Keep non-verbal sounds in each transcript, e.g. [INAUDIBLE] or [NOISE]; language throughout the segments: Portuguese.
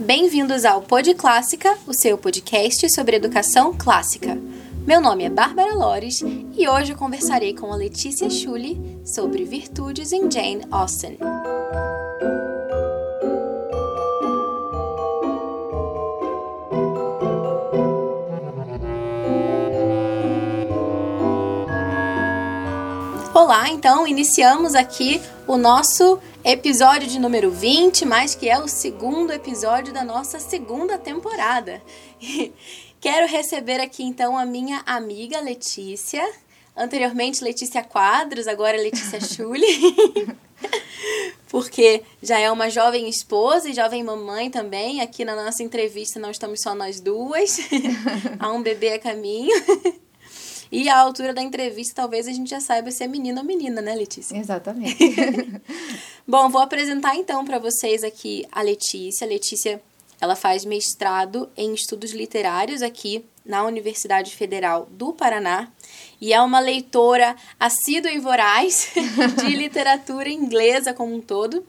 Bem-vindos ao Pod Clássica, o seu podcast sobre educação clássica. Meu nome é Bárbara Lores e hoje conversarei com a Letícia Schulli sobre virtudes em Jane Austen. Olá, então iniciamos aqui o nosso episódio de número 20, mas que é o segundo episódio da nossa segunda temporada. [LAUGHS] Quero receber aqui então a minha amiga Letícia, anteriormente Letícia Quadros, agora Letícia [LAUGHS] Schulli. [LAUGHS] Porque já é uma jovem esposa e jovem mamãe também. Aqui na nossa entrevista não estamos só nós duas. Há um bebê a caminho. E a altura da entrevista, talvez a gente já saiba se é menino ou menina, né, Letícia? Exatamente. [LAUGHS] Bom, vou apresentar então para vocês aqui a Letícia. A Letícia, ela faz mestrado em estudos literários aqui na Universidade Federal do Paraná e é uma leitora assídua e voraz [LAUGHS] de literatura inglesa como um todo.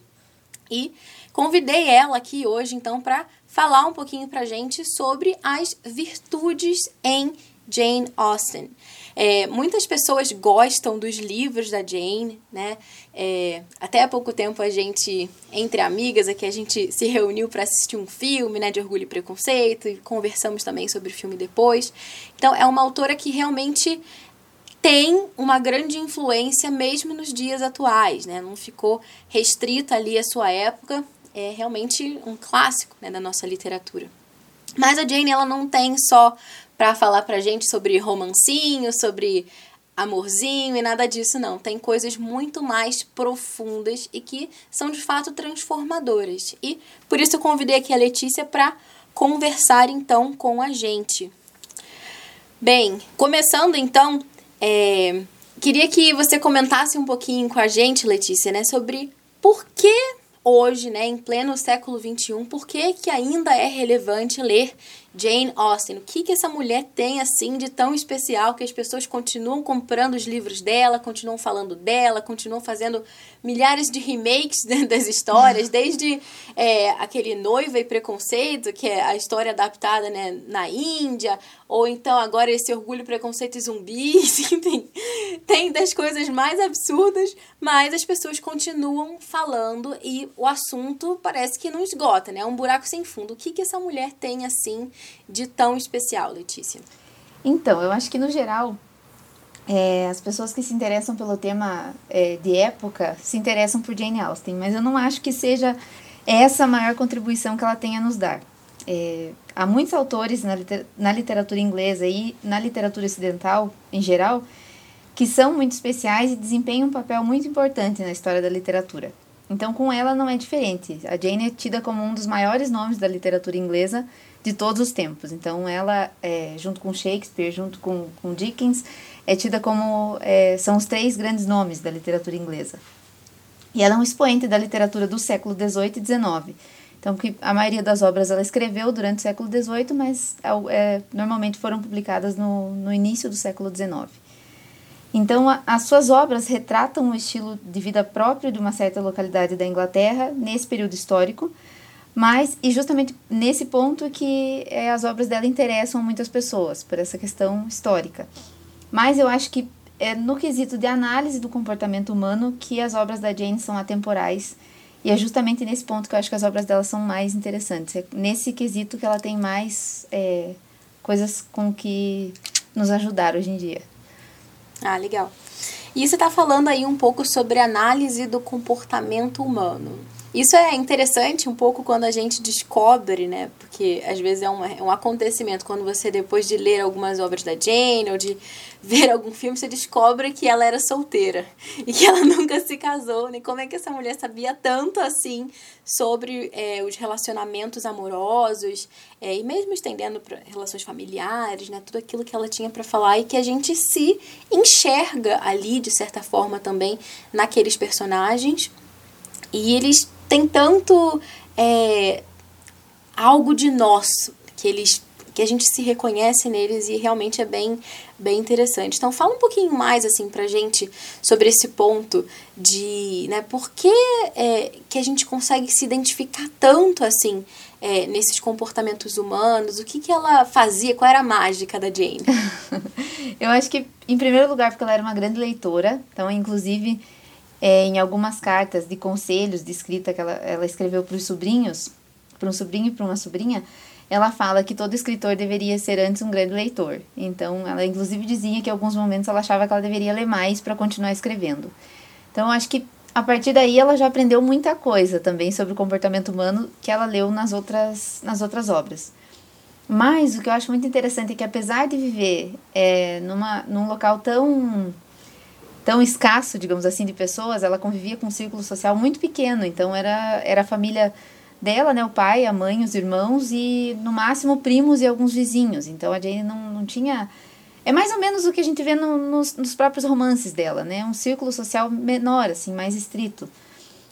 E convidei ela aqui hoje então para falar um pouquinho pra gente sobre as virtudes em Jane Austen. É, muitas pessoas gostam dos livros da Jane, né? É, até há pouco tempo a gente, entre amigas, aqui a gente se reuniu para assistir um filme, né, de Orgulho e Preconceito, e conversamos também sobre o filme depois. Então, é uma autora que realmente tem uma grande influência mesmo nos dias atuais, né? Não ficou restrita ali à sua época, é realmente um clássico né, da nossa literatura. Mas a Jane, ela não tem só para falar pra gente sobre romancinho, sobre amorzinho e nada disso, não. Tem coisas muito mais profundas e que são de fato transformadoras. E por isso eu convidei aqui a Letícia para conversar então com a gente. Bem, começando então, é, queria que você comentasse um pouquinho com a gente, Letícia, né, sobre por que hoje, né, em pleno século XXI, por que, que ainda é relevante ler Jane Austen. O que, que essa mulher tem assim de tão especial que as pessoas continuam comprando os livros dela, continuam falando dela, continuam fazendo milhares de remakes [LAUGHS] das histórias, desde é, aquele Noiva e Preconceito, que é a história adaptada né, na Índia, ou então agora esse Orgulho, Preconceito e Zumbis, [LAUGHS] enfim, tem das coisas mais absurdas, mas as pessoas continuam falando e o assunto parece que não esgota, né? É um buraco sem fundo. O que, que essa mulher tem assim de tão especial, Letícia? Então, eu acho que no geral, é, as pessoas que se interessam pelo tema é, de época se interessam por Jane Austen, mas eu não acho que seja essa a maior contribuição que ela tem a nos dar. É, há muitos autores na, liter na literatura inglesa e na literatura ocidental em geral que são muito especiais e desempenham um papel muito importante na história da literatura. Então, com ela não é diferente. A Jane é tida como um dos maiores nomes da literatura inglesa de todos os tempos. Então, ela, é, junto com Shakespeare, junto com, com Dickens, é tida como. É, são os três grandes nomes da literatura inglesa. E ela é um expoente da literatura do século XVIII e XIX. Então, que a maioria das obras ela escreveu durante o século XVIII, mas é, normalmente foram publicadas no, no início do século XIX. Então, a, as suas obras retratam o estilo de vida próprio de uma certa localidade da Inglaterra nesse período histórico, mas, e justamente nesse ponto que é, as obras dela interessam muitas pessoas, por essa questão histórica. Mas eu acho que é no quesito de análise do comportamento humano que as obras da Jane são atemporais. E é justamente nesse ponto que eu acho que as obras dela são mais interessantes. É nesse quesito que ela tem mais é, coisas com que nos ajudar hoje em dia. Ah, legal. E você está falando aí um pouco sobre análise do comportamento humano. Isso é interessante um pouco quando a gente descobre, né? Porque às vezes é um, é um acontecimento. Quando você, depois de ler algumas obras da Jane ou de [LAUGHS] ver algum filme, você descobre que ela era solteira [LAUGHS] e que ela nunca se casou. Né? Como é que essa mulher sabia tanto assim sobre é, os relacionamentos amorosos é, e mesmo estendendo para relações familiares, né? Tudo aquilo que ela tinha para falar e que a gente se enxerga ali, de certa forma, também naqueles personagens. E eles tem tanto é, algo de nosso que eles que a gente se reconhece neles e realmente é bem, bem interessante. Então fala um pouquinho mais assim pra gente sobre esse ponto de, né, por que, é, que a gente consegue se identificar tanto assim é, nesses comportamentos humanos, o que, que ela fazia, qual era a mágica da Jane? [LAUGHS] Eu acho que, em primeiro lugar, porque ela era uma grande leitora, então, inclusive, é, em algumas cartas de conselhos de escrita que ela, ela escreveu para os sobrinhos, para um sobrinho e para uma sobrinha, ela fala que todo escritor deveria ser antes um grande leitor. Então, ela inclusive dizia que em alguns momentos ela achava que ela deveria ler mais para continuar escrevendo. Então, acho que a partir daí ela já aprendeu muita coisa também sobre o comportamento humano que ela leu nas outras, nas outras obras. Mas o que eu acho muito interessante é que apesar de viver é, numa, num local tão tão escasso, digamos assim, de pessoas, ela convivia com um círculo social muito pequeno. Então era, era a família dela, né, o pai, a mãe, os irmãos e no máximo primos e alguns vizinhos. Então a Jane não, não tinha é mais ou menos o que a gente vê no, nos, nos próprios romances dela, né? Um círculo social menor, assim, mais estrito.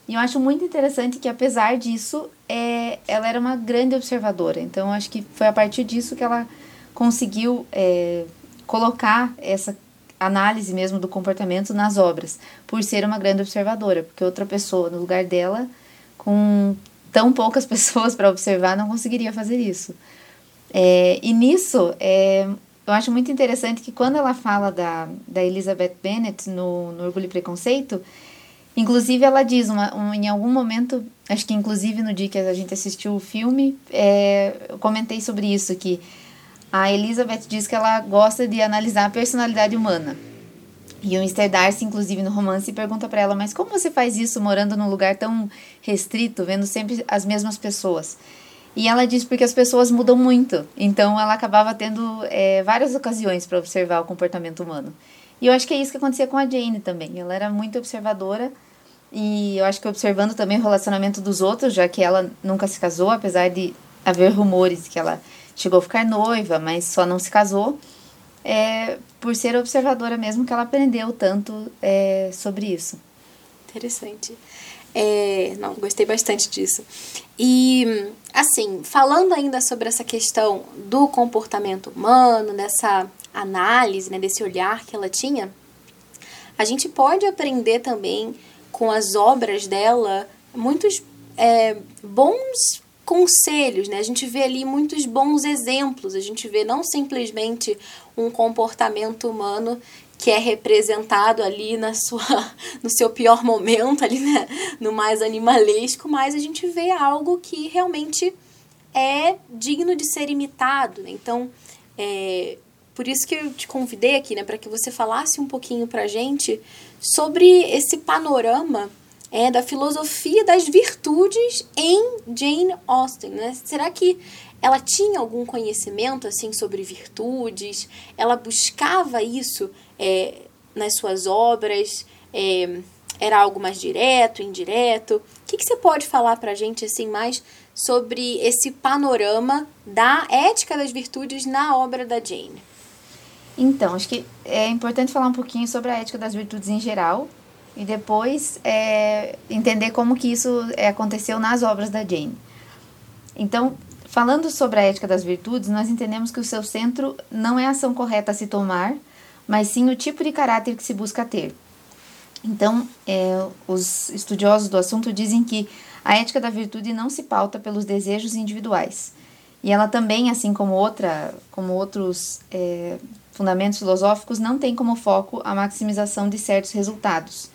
E eu acho muito interessante que, apesar disso, é, ela era uma grande observadora. Então, acho que foi a partir disso que ela conseguiu é, colocar essa análise mesmo do comportamento nas obras, por ser uma grande observadora. Porque outra pessoa no lugar dela, com tão poucas [LAUGHS] pessoas para observar, não conseguiria fazer isso. É, e nisso, é, eu acho muito interessante que quando ela fala da, da Elizabeth Bennet no, no Orgulho e Preconceito, inclusive ela diz uma, um, em algum momento, acho que inclusive no dia que a gente assistiu o filme, é, eu comentei sobre isso, que a Elizabeth diz que ela gosta de analisar a personalidade humana. E o Mr. Darcy, inclusive, no romance, pergunta para ela: Mas como você faz isso morando num lugar tão restrito, vendo sempre as mesmas pessoas? E ela diz porque as pessoas mudam muito. Então ela acabava tendo é, várias ocasiões para observar o comportamento humano. E eu acho que é isso que acontecia com a Jane também. Ela era muito observadora. E eu acho que observando também o relacionamento dos outros, já que ela nunca se casou, apesar de haver rumores que ela chegou a ficar noiva, mas só não se casou é, por ser observadora mesmo que ela aprendeu tanto é, sobre isso. Interessante. É, não, gostei bastante disso. E, assim, falando ainda sobre essa questão do comportamento humano, dessa análise, né, desse olhar que ela tinha, a gente pode aprender também com as obras dela muitos é, bons conselhos, né? A gente vê ali muitos bons exemplos, a gente vê não simplesmente um comportamento humano que é representado ali na sua, [LAUGHS] no seu pior momento, ali né? no mais animalesco, mas a gente vê algo que realmente é digno de ser imitado. Né? Então, é, por isso que eu te convidei aqui, né, para que você falasse um pouquinho para gente sobre esse panorama é, da filosofia das virtudes em Jane Austen, né? Será que ela tinha algum conhecimento assim sobre virtudes? Ela buscava isso é, nas suas obras? É, era algo mais direto, indireto? O que, que você pode falar para a gente assim mais sobre esse panorama da ética das virtudes na obra da Jane? Então, acho que é importante falar um pouquinho sobre a ética das virtudes em geral, e depois é, entender como que isso é, aconteceu nas obras da Jane. Então, falando sobre a ética das virtudes, nós entendemos que o seu centro não é a ação correta a se tomar, mas sim o tipo de caráter que se busca ter. Então, é, os estudiosos do assunto dizem que a ética da virtude não se pauta pelos desejos individuais. E ela também, assim como, outra, como outros é, fundamentos filosóficos, não tem como foco a maximização de certos resultados,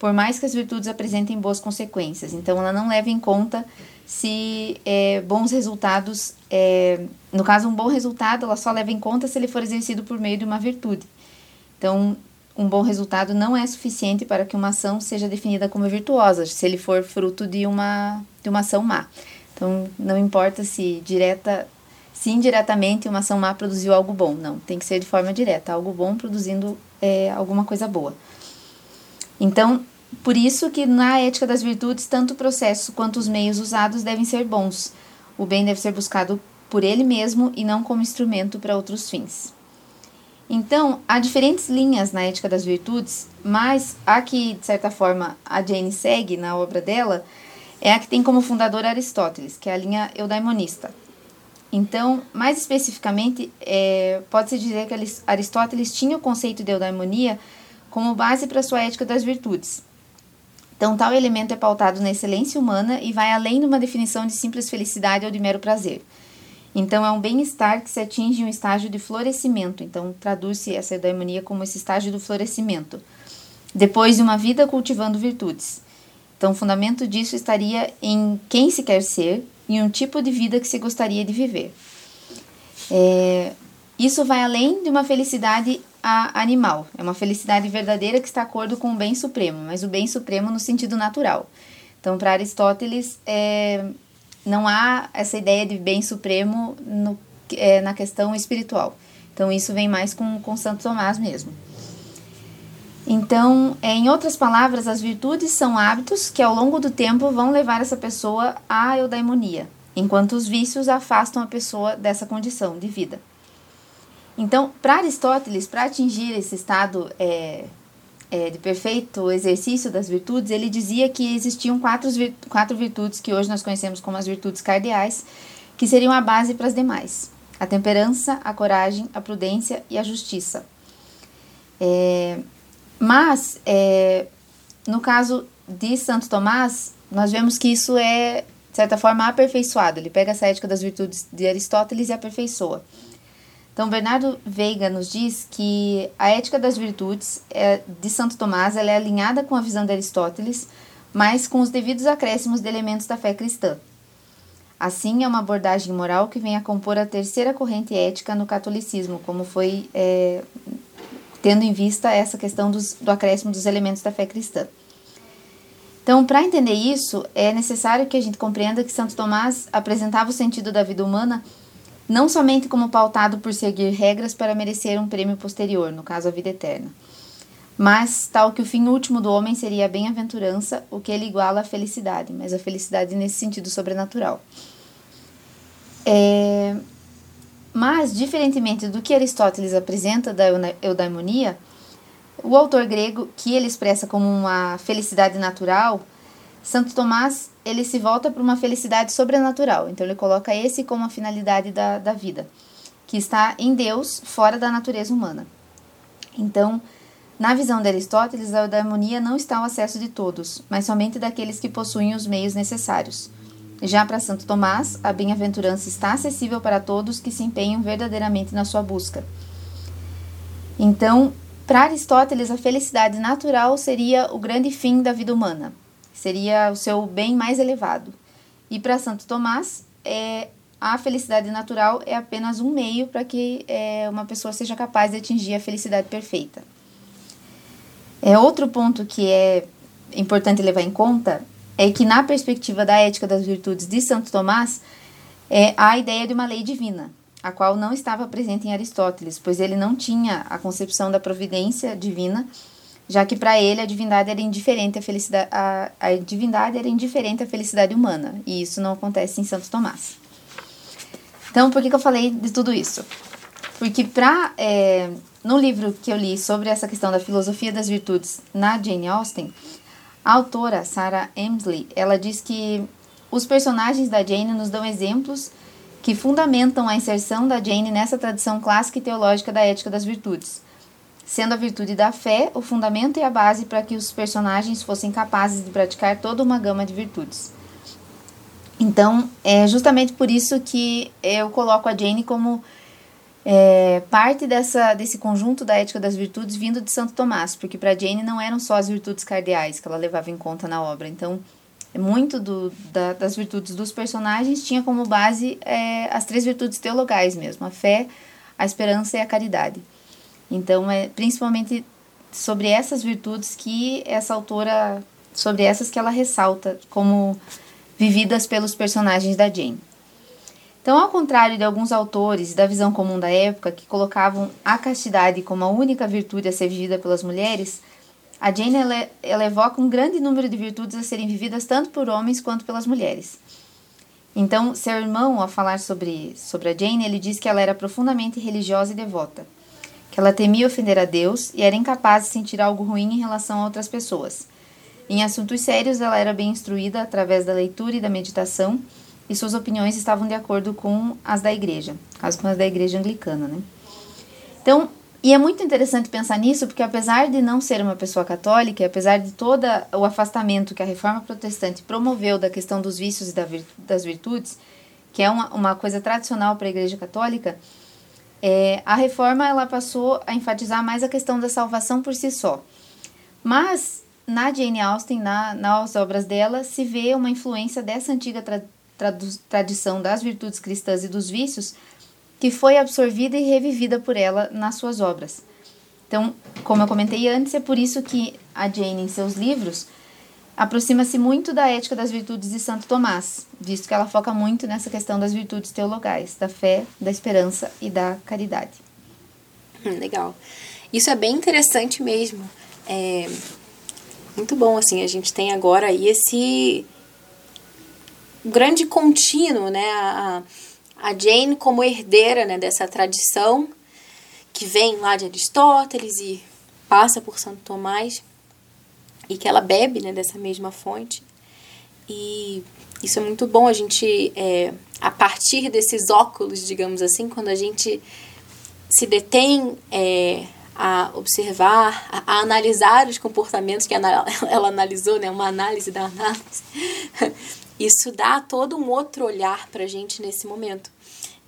por mais que as virtudes apresentem boas consequências. Então, ela não leva em conta se é, bons resultados, é, no caso, um bom resultado, ela só leva em conta se ele for exercido por meio de uma virtude. Então, um bom resultado não é suficiente para que uma ação seja definida como virtuosa, se ele for fruto de uma, de uma ação má. Então, não importa se direta, se indiretamente uma ação má produziu algo bom, não, tem que ser de forma direta, algo bom produzindo é, alguma coisa boa. Então, por isso que na ética das virtudes, tanto o processo quanto os meios usados devem ser bons. O bem deve ser buscado por ele mesmo e não como instrumento para outros fins. Então, há diferentes linhas na ética das virtudes, mas a que, de certa forma, a Jane segue na obra dela é a que tem como fundador Aristóteles, que é a linha eudaimonista. Então, mais especificamente, é, pode-se dizer que Aristóteles tinha o conceito de eudaimonia como base para sua ética das virtudes. Então, tal elemento é pautado na excelência humana e vai além de uma definição de simples felicidade ou de mero prazer. Então, é um bem-estar que se atinge em um estágio de florescimento. Então, traduz-se essa eudaimonia como esse estágio do florescimento. Depois de uma vida cultivando virtudes. Então, o fundamento disso estaria em quem se quer ser e um tipo de vida que se gostaria de viver. É, isso vai além de uma felicidade animal. É uma felicidade verdadeira que está de acordo com o bem supremo, mas o bem supremo no sentido natural. Então, para Aristóteles, é, não há essa ideia de bem supremo no, é, na questão espiritual. Então, isso vem mais com, com Santo Tomás mesmo. Então, é, em outras palavras, as virtudes são hábitos que ao longo do tempo vão levar essa pessoa à eudaimonia, enquanto os vícios afastam a pessoa dessa condição de vida. Então, para Aristóteles, para atingir esse estado é, é, de perfeito exercício das virtudes, ele dizia que existiam quatro, quatro virtudes que hoje nós conhecemos como as virtudes cardeais, que seriam a base para as demais: a temperança, a coragem, a prudência e a justiça. É, mas, é, no caso de Santo Tomás, nós vemos que isso é, de certa forma, aperfeiçoado. Ele pega essa ética das virtudes de Aristóteles e aperfeiçoa. Então, Bernardo Veiga nos diz que a ética das virtudes é, de Santo Tomás é alinhada com a visão de Aristóteles, mas com os devidos acréscimos de elementos da fé cristã. Assim, é uma abordagem moral que vem a compor a terceira corrente ética no catolicismo, como foi é, tendo em vista essa questão dos, do acréscimo dos elementos da fé cristã. Então, para entender isso, é necessário que a gente compreenda que Santo Tomás apresentava o sentido da vida humana não somente como pautado por seguir regras para merecer um prêmio posterior, no caso a vida eterna, mas tal que o fim último do homem seria a bem-aventurança, o que ele iguala à felicidade, mas a felicidade nesse sentido sobrenatural. É, mas, diferentemente do que Aristóteles apresenta da eudaimonia, o autor grego, que ele expressa como uma felicidade natural, Santo Tomás, ele se volta para uma felicidade sobrenatural. Então, ele coloca esse como a finalidade da, da vida, que está em Deus, fora da natureza humana. Então, na visão de Aristóteles, a eudaimonia não está ao acesso de todos, mas somente daqueles que possuem os meios necessários. Já para Santo Tomás, a bem-aventurança está acessível para todos que se empenham verdadeiramente na sua busca. Então, para Aristóteles, a felicidade natural seria o grande fim da vida humana, seria o seu bem mais elevado. E para Santo Tomás, é, a felicidade natural é apenas um meio para que é, uma pessoa seja capaz de atingir a felicidade perfeita. É outro ponto que é importante levar em conta é que, na perspectiva da ética das virtudes de Santo Tomás, é, a ideia de uma lei divina, a qual não estava presente em Aristóteles, pois ele não tinha a concepção da providência divina, já que para ele a divindade era indiferente à felicidade, a, a divindade era indiferente à felicidade humana, e isso não acontece em Santo Tomás. Então, por que, que eu falei de tudo isso? Porque para é, no livro que eu li sobre essa questão da filosofia das virtudes na Jane Austen, a autora, Sarah Emsley, ela diz que os personagens da Jane nos dão exemplos que fundamentam a inserção da Jane nessa tradição clássica e teológica da ética das virtudes, sendo a virtude da fé o fundamento e a base para que os personagens fossem capazes de praticar toda uma gama de virtudes. Então, é justamente por isso que eu coloco a Jane como é, parte dessa, desse conjunto da ética das virtudes vindo de Santo Tomás, porque para Jane não eram só as virtudes cardeais que ela levava em conta na obra. Então, muito do, da, das virtudes dos personagens tinha como base é, as três virtudes teologais mesmo: a fé, a esperança e a caridade. Então, é principalmente sobre essas virtudes que essa autora, sobre essas que ela ressalta como vividas pelos personagens da Jane. Então, ao contrário de alguns autores da visão comum da época, que colocavam a castidade como a única virtude a ser vivida pelas mulheres, a Jane ela, ela evoca um grande número de virtudes a serem vividas tanto por homens quanto pelas mulheres. Então, seu irmão, ao falar sobre, sobre a Jane, ele diz que ela era profundamente religiosa e devota, que ela temia ofender a Deus e era incapaz de sentir algo ruim em relação a outras pessoas. Em assuntos sérios, ela era bem instruída através da leitura e da meditação e suas opiniões estavam de acordo com as da igreja, caso com as da igreja anglicana, né? Então, e é muito interessante pensar nisso, porque apesar de não ser uma pessoa católica, apesar de todo o afastamento que a reforma protestante promoveu da questão dos vícios e das virtudes, que é uma, uma coisa tradicional para a igreja católica, é, a reforma ela passou a enfatizar mais a questão da salvação por si só. Mas na Jane Austen, na, nas obras dela, se vê uma influência dessa antiga tra, tra, tradição das virtudes cristãs e dos vícios que foi absorvida e revivida por ela nas suas obras. Então, como eu comentei antes, é por isso que a Jane, em seus livros, aproxima-se muito da ética das virtudes de Santo Tomás, visto que ela foca muito nessa questão das virtudes teologais, da fé, da esperança e da caridade. Hum, legal. Isso é bem interessante mesmo. É muito bom, assim, a gente tem agora aí esse grande contínuo, né? A, a Jane como herdeira né, dessa tradição que vem lá de Aristóteles e passa por Santo Tomás e que ela bebe né, dessa mesma fonte. E isso é muito bom a gente, é, a partir desses óculos, digamos assim, quando a gente se detém é, a observar, a, a, analisar os comportamentos que [LAUGHS] ela, analisou, né, uma análise da análise, [LAUGHS] isso dá todo um outro olhar para a gente nesse momento.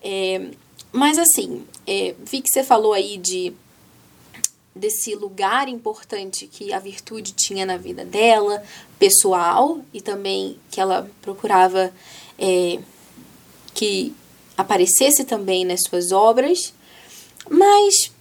É, mas assim, é, vi que você falou aí de desse lugar importante que a virtude tinha na vida dela, pessoal, e também que ela procurava é, que aparecesse também nas suas obras. Mas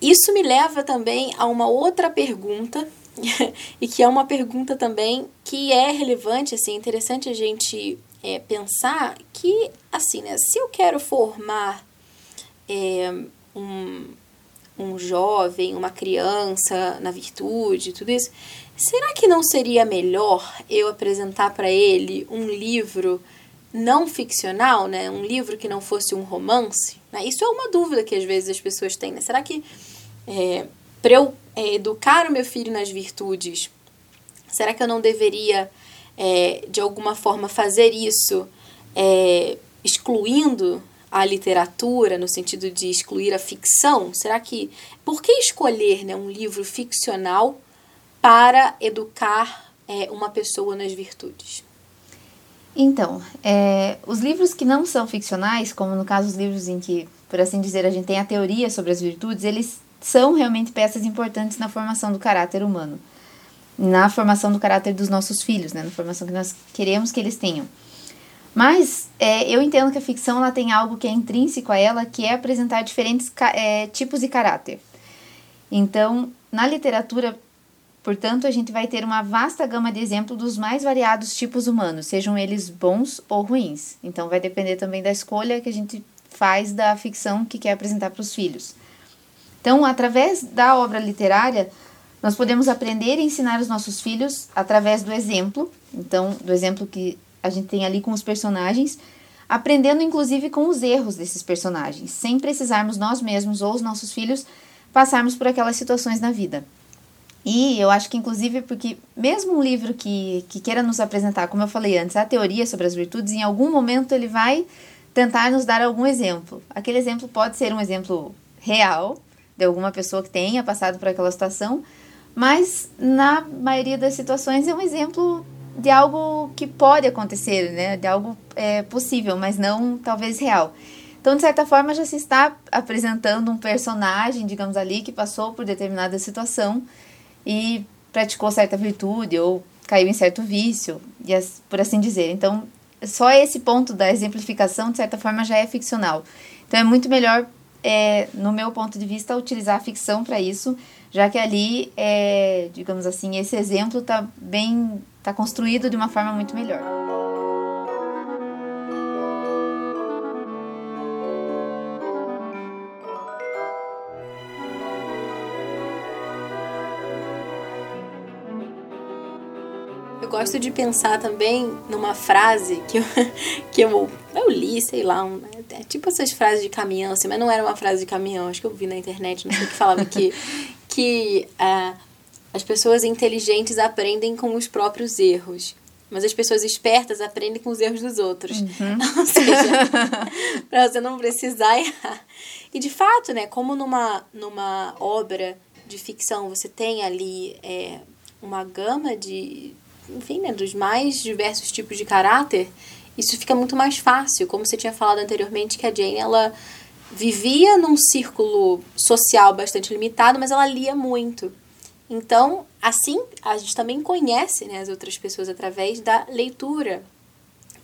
isso me leva também a uma outra pergunta [LAUGHS] e que é uma pergunta também que é relevante, assim, interessante a gente é, pensar que, assim, né, se eu quero formar é, um, um jovem, uma criança na virtude, tudo isso, será que não seria melhor eu apresentar para ele um livro não ficcional, né? Um livro que não fosse um romance? Né? Isso é uma dúvida que às vezes as pessoas têm, né? Será que é, para eu é, educar o meu filho nas virtudes, será que eu não deveria, é, de alguma forma, fazer isso é, excluindo a literatura, no sentido de excluir a ficção? Será que. Por que escolher né, um livro ficcional para educar é, uma pessoa nas virtudes? Então, é, os livros que não são ficcionais, como no caso os livros em que, por assim dizer, a gente tem a teoria sobre as virtudes, eles são realmente peças importantes na formação do caráter humano, na formação do caráter dos nossos filhos, né, na formação que nós queremos que eles tenham. Mas é, eu entendo que a ficção ela tem algo que é intrínseco a ela, que é apresentar diferentes é, tipos de caráter. Então, na literatura, portanto, a gente vai ter uma vasta gama de exemplos dos mais variados tipos humanos, sejam eles bons ou ruins. Então, vai depender também da escolha que a gente faz da ficção que quer apresentar para os filhos. Então, através da obra literária, nós podemos aprender e ensinar os nossos filhos através do exemplo. Então, do exemplo que a gente tem ali com os personagens, aprendendo inclusive com os erros desses personagens, sem precisarmos nós mesmos ou os nossos filhos passarmos por aquelas situações na vida. E eu acho que, inclusive, porque mesmo um livro que, que queira nos apresentar, como eu falei antes, a teoria sobre as virtudes, em algum momento ele vai tentar nos dar algum exemplo. Aquele exemplo pode ser um exemplo real, de alguma pessoa que tenha passado por aquela situação, mas na maioria das situações é um exemplo de algo que pode acontecer, né? De algo é, possível, mas não talvez real. Então, de certa forma, já se está apresentando um personagem, digamos ali, que passou por determinada situação e praticou certa virtude ou caiu em certo vício, e por assim dizer. Então, só esse ponto da exemplificação, de certa forma, já é ficcional. Então, é muito melhor é, no meu ponto de vista, utilizar a ficção para isso, já que ali, é, digamos assim, esse exemplo está bem, está construído de uma forma muito melhor. gosto de pensar também numa frase que eu, [LAUGHS] que eu, eu li, sei lá, um, é tipo essas frases de caminhão, assim, mas não era uma frase de caminhão, acho que eu vi na internet, não sei o que falava que, que uh, as pessoas inteligentes aprendem com os próprios erros. mas as pessoas espertas aprendem com os erros dos outros. Uhum. [LAUGHS] Ou seja, [LAUGHS] para você não precisar errar. E de fato, né, como numa, numa obra de ficção você tem ali é, uma gama de, enfim, né, dos mais diversos tipos de caráter, isso fica muito mais fácil. Como você tinha falado anteriormente, que a Jane, ela vivia num círculo social bastante limitado, mas ela lia muito. Então, assim, a gente também conhece né, as outras pessoas através da leitura.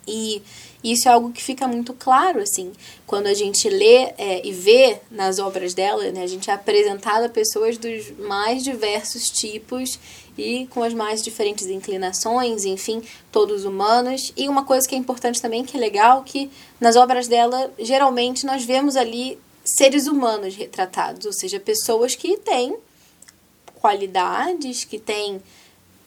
E isso é algo que fica muito claro, assim, quando a gente lê é, e vê nas obras dela, né, a gente é apresentado a pessoas dos mais diversos tipos e com as mais diferentes inclinações, enfim, todos humanos. E uma coisa que é importante também, que é legal, que nas obras dela, geralmente nós vemos ali seres humanos retratados, ou seja, pessoas que têm qualidades, que têm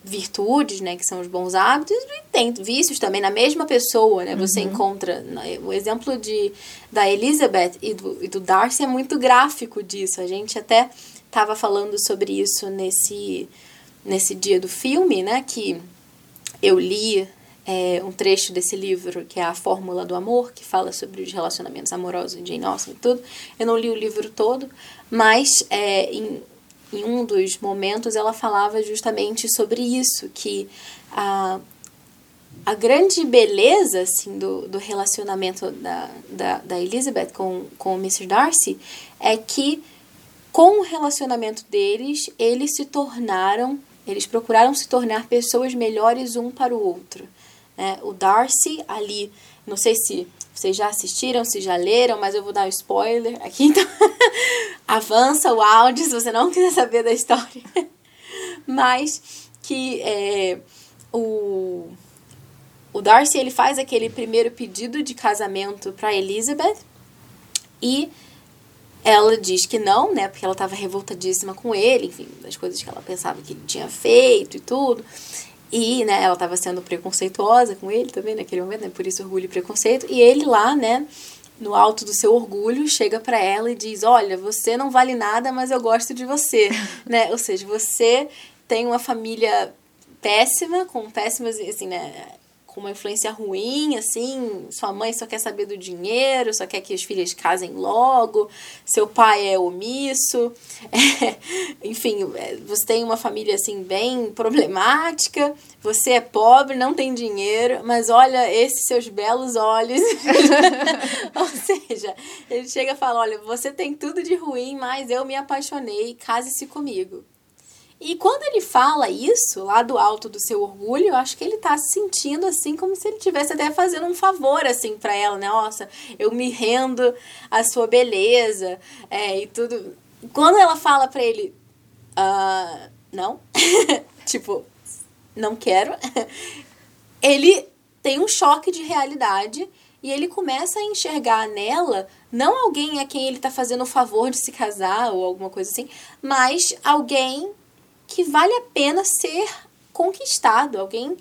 virtudes, né, que são os bons hábitos, e tem vícios também na mesma pessoa, né? Você uhum. encontra né, o exemplo de da Elizabeth e do, e do Darcy é muito gráfico disso. A gente até estava falando sobre isso nesse nesse dia do filme, né, que eu li é, um trecho desse livro, que é A Fórmula do Amor, que fala sobre os relacionamentos amorosos de Jane Austen e tudo. Eu não li o livro todo, mas é, em, em um dos momentos ela falava justamente sobre isso, que a, a grande beleza assim, do, do relacionamento da, da, da Elizabeth com, com o Mr. Darcy é que com o relacionamento deles, eles se tornaram eles procuraram se tornar pessoas melhores um para o outro. É, o Darcy ali, não sei se vocês já assistiram, se já leram, mas eu vou dar um spoiler aqui, então [LAUGHS] avança o áudio se você não quiser saber da história. [LAUGHS] mas que é, o, o Darcy ele faz aquele primeiro pedido de casamento para Elizabeth e ela diz que não, né? Porque ela estava revoltadíssima com ele, enfim, das coisas que ela pensava que ele tinha feito e tudo. E, né, ela estava sendo preconceituosa com ele também naquele momento, né? Por isso orgulho e preconceito. E ele lá, né, no alto do seu orgulho, chega para ela e diz: "Olha, você não vale nada, mas eu gosto de você", [LAUGHS] né? Ou seja, você tem uma família péssima, com péssimas, assim, né, com uma influência ruim, assim, sua mãe só quer saber do dinheiro, só quer que as filhas casem logo, seu pai é omisso, [LAUGHS] é, enfim, você tem uma família assim bem problemática, você é pobre, não tem dinheiro, mas olha esses seus belos olhos. [LAUGHS] Ou seja, ele chega e fala: olha, você tem tudo de ruim, mas eu me apaixonei, case-se comigo. E quando ele fala isso, lá do alto do seu orgulho, eu acho que ele tá se sentindo assim como se ele tivesse até fazendo um favor assim para ela, né? Nossa, eu me rendo à sua beleza, é, e tudo. Quando ela fala para ele, uh, não, [LAUGHS] tipo, não quero, [LAUGHS] ele tem um choque de realidade e ele começa a enxergar nela não alguém a quem ele tá fazendo o favor de se casar ou alguma coisa assim, mas alguém que vale a pena ser conquistado, alguém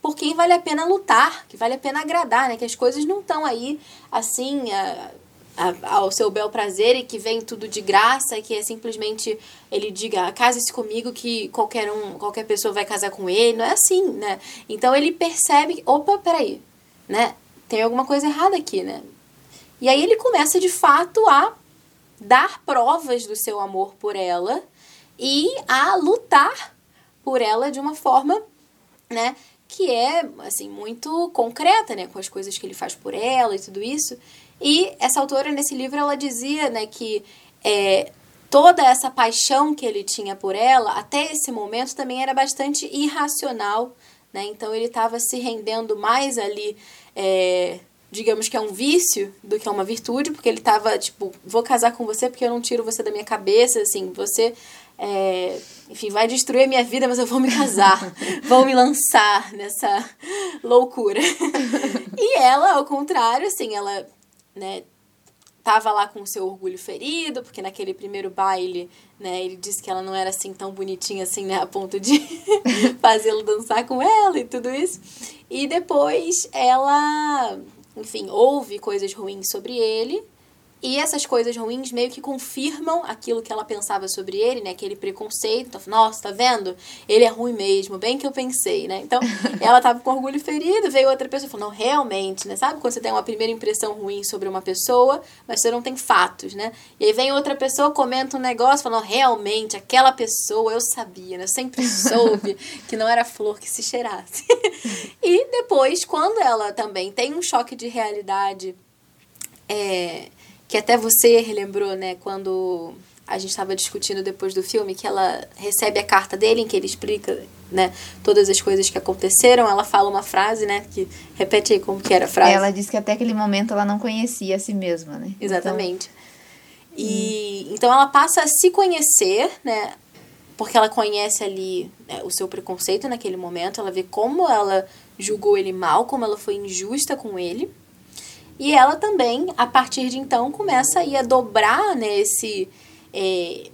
por quem vale a pena lutar, que vale a pena agradar, né? Que as coisas não estão aí assim a, a, ao seu bel prazer e que vem tudo de graça e que é simplesmente ele diga case-se comigo que qualquer um, qualquer pessoa vai casar com ele, não é assim, né? Então ele percebe, opa, peraí, né? Tem alguma coisa errada aqui, né? E aí ele começa de fato a dar provas do seu amor por ela e a lutar por ela de uma forma, né, que é assim muito concreta, né, com as coisas que ele faz por ela e tudo isso. E essa autora nesse livro ela dizia, né, que é, toda essa paixão que ele tinha por ela até esse momento também era bastante irracional, né? Então ele estava se rendendo mais ali é, digamos que é um vício do que é uma virtude, porque ele estava tipo, vou casar com você porque eu não tiro você da minha cabeça, assim, você é, enfim, vai destruir a minha vida, mas eu vou me casar, [LAUGHS] vou me lançar nessa loucura. [LAUGHS] e ela, ao contrário, assim, ela, né, tava lá com o seu orgulho ferido, porque naquele primeiro baile, né, ele disse que ela não era assim tão bonitinha assim, né, a ponto de [LAUGHS] fazê-lo dançar com ela e tudo isso. E depois ela, enfim, ouve coisas ruins sobre ele E essas coisas ruins meio que confirmam aquilo que ela pensava sobre ele, né? Aquele preconceito. Então, nossa, tá vendo? Ele é ruim mesmo, bem que eu pensei, né? Então, [LAUGHS] ela tava com orgulho ferido, veio outra pessoa e falou, não, realmente, né? Sabe quando você tem uma primeira impressão ruim sobre uma pessoa, mas você não tem fatos, né? E aí vem outra pessoa, comenta um negócio, falando, realmente, aquela pessoa, eu sabia, né? Eu sempre soube [LAUGHS] que não era flor que se cheirasse. [LAUGHS] e depois, quando ela também tem um choque de realidade, é, que até você relembrou, né, quando a gente estava discutindo depois do filme, que ela recebe a carta dele em que ele explica, né, todas as coisas que aconteceram, ela fala uma frase, né, que repete aí como que era a frase. Ela disse que até aquele momento ela não conhecia a si mesma, né? Exatamente. Então, e hum. então ela passa a se conhecer, né, porque ela conhece ali né, o seu preconceito naquele momento, ela vê como ela julgou ele mal, como ela foi injusta com ele. E ela também, a partir de então, começa a, ir a dobrar né, esse, é,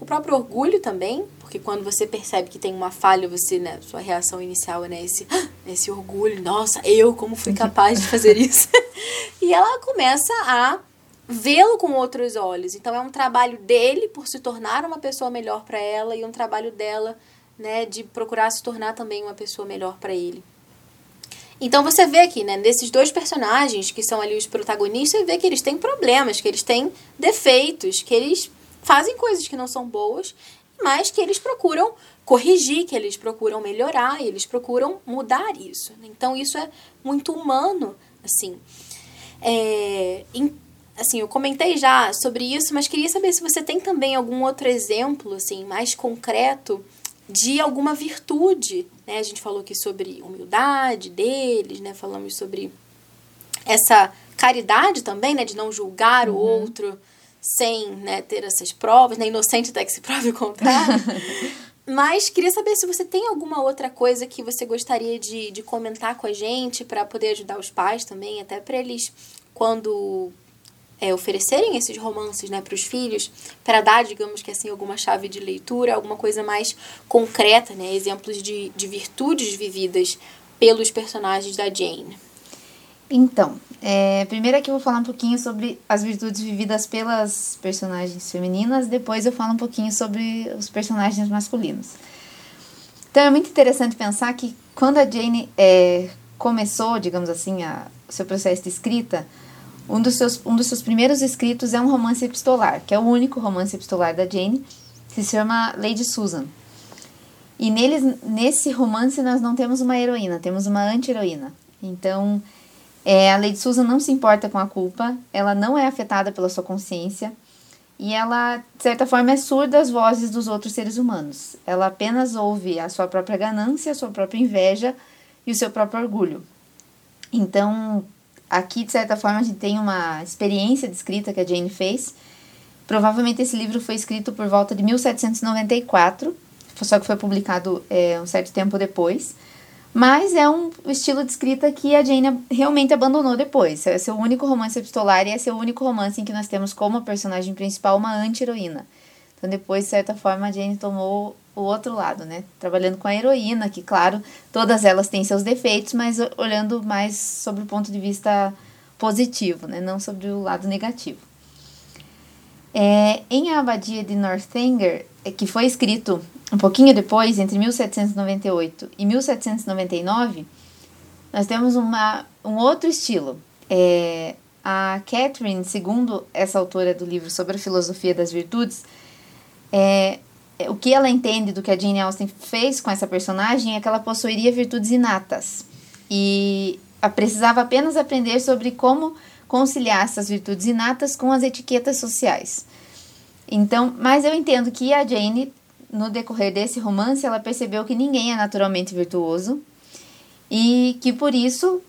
o próprio orgulho também, porque quando você percebe que tem uma falha, você, né, sua reação inicial é né, esse, esse orgulho, nossa, eu como fui capaz de fazer isso? [LAUGHS] e ela começa a vê-lo com outros olhos. Então é um trabalho dele por se tornar uma pessoa melhor para ela e um trabalho dela, né, de procurar se tornar também uma pessoa melhor para ele. Então você vê aqui, né, nesses dois personagens que são ali os protagonistas, você vê que eles têm problemas, que eles têm defeitos, que eles fazem coisas que não são boas, mas que eles procuram corrigir, que eles procuram melhorar, eles procuram mudar isso. Então isso é muito humano, assim. É, em, assim, eu comentei já sobre isso, mas queria saber se você tem também algum outro exemplo, assim, mais concreto de alguma virtude, né? A gente falou aqui sobre humildade deles, né? Falamos sobre essa caridade também, né? De não julgar uhum. o outro sem né, ter essas provas, né? Inocente até que se prove o contrário. [LAUGHS] Mas queria saber se você tem alguma outra coisa que você gostaria de, de comentar com a gente para poder ajudar os pais também, até para eles, quando é, oferecerem esses romances né, para os filhos, para dar, digamos que assim, alguma chave de leitura, alguma coisa mais concreta, né, exemplos de, de virtudes vividas pelos personagens da Jane. Então, é, primeiro aqui eu vou falar um pouquinho sobre as virtudes vividas pelas personagens femininas, depois eu falo um pouquinho sobre os personagens masculinos. Então é muito interessante pensar que quando a Jane é, começou, digamos assim, o seu processo de escrita, um dos, seus, um dos seus primeiros escritos é um romance epistolar, que é o único romance epistolar da Jane, que se chama Lady Susan. E neles, nesse romance nós não temos uma heroína, temos uma anti-heroína. Então, é, a Lady Susan não se importa com a culpa, ela não é afetada pela sua consciência e ela, de certa forma, é surda às vozes dos outros seres humanos. Ela apenas ouve a sua própria ganância, a sua própria inveja e o seu próprio orgulho. Então, aqui, de certa forma, a gente tem uma experiência de escrita que a Jane fez. Provavelmente esse livro foi escrito por volta de 1794, só que foi publicado é, um certo tempo depois. Mas é um estilo de escrita que a Jane realmente abandonou depois. É seu único romance epistolar e é seu único romance em que nós temos como personagem principal uma anti-heroína. Então, depois, de certa forma, a Jane tomou o outro lado, né? Trabalhando com a heroína, que, claro, todas elas têm seus defeitos, mas olhando mais sobre o ponto de vista positivo, né? Não sobre o lado negativo. É, em A Abadia de Northanger, é, que foi escrito um pouquinho depois, entre 1798 e 1799, nós temos uma, um outro estilo. É, a Catherine, segundo essa autora do livro sobre a filosofia das virtudes, é, é, o que ela entende do que a Jane Austen fez com essa personagem é que ela possuiria virtudes inatas e precisava apenas aprender sobre como conciliar essas virtudes inatas com as etiquetas sociais. Então, mas eu entendo que a Jane, no decorrer desse romance, ela percebeu que ninguém é naturalmente virtuoso e que por isso,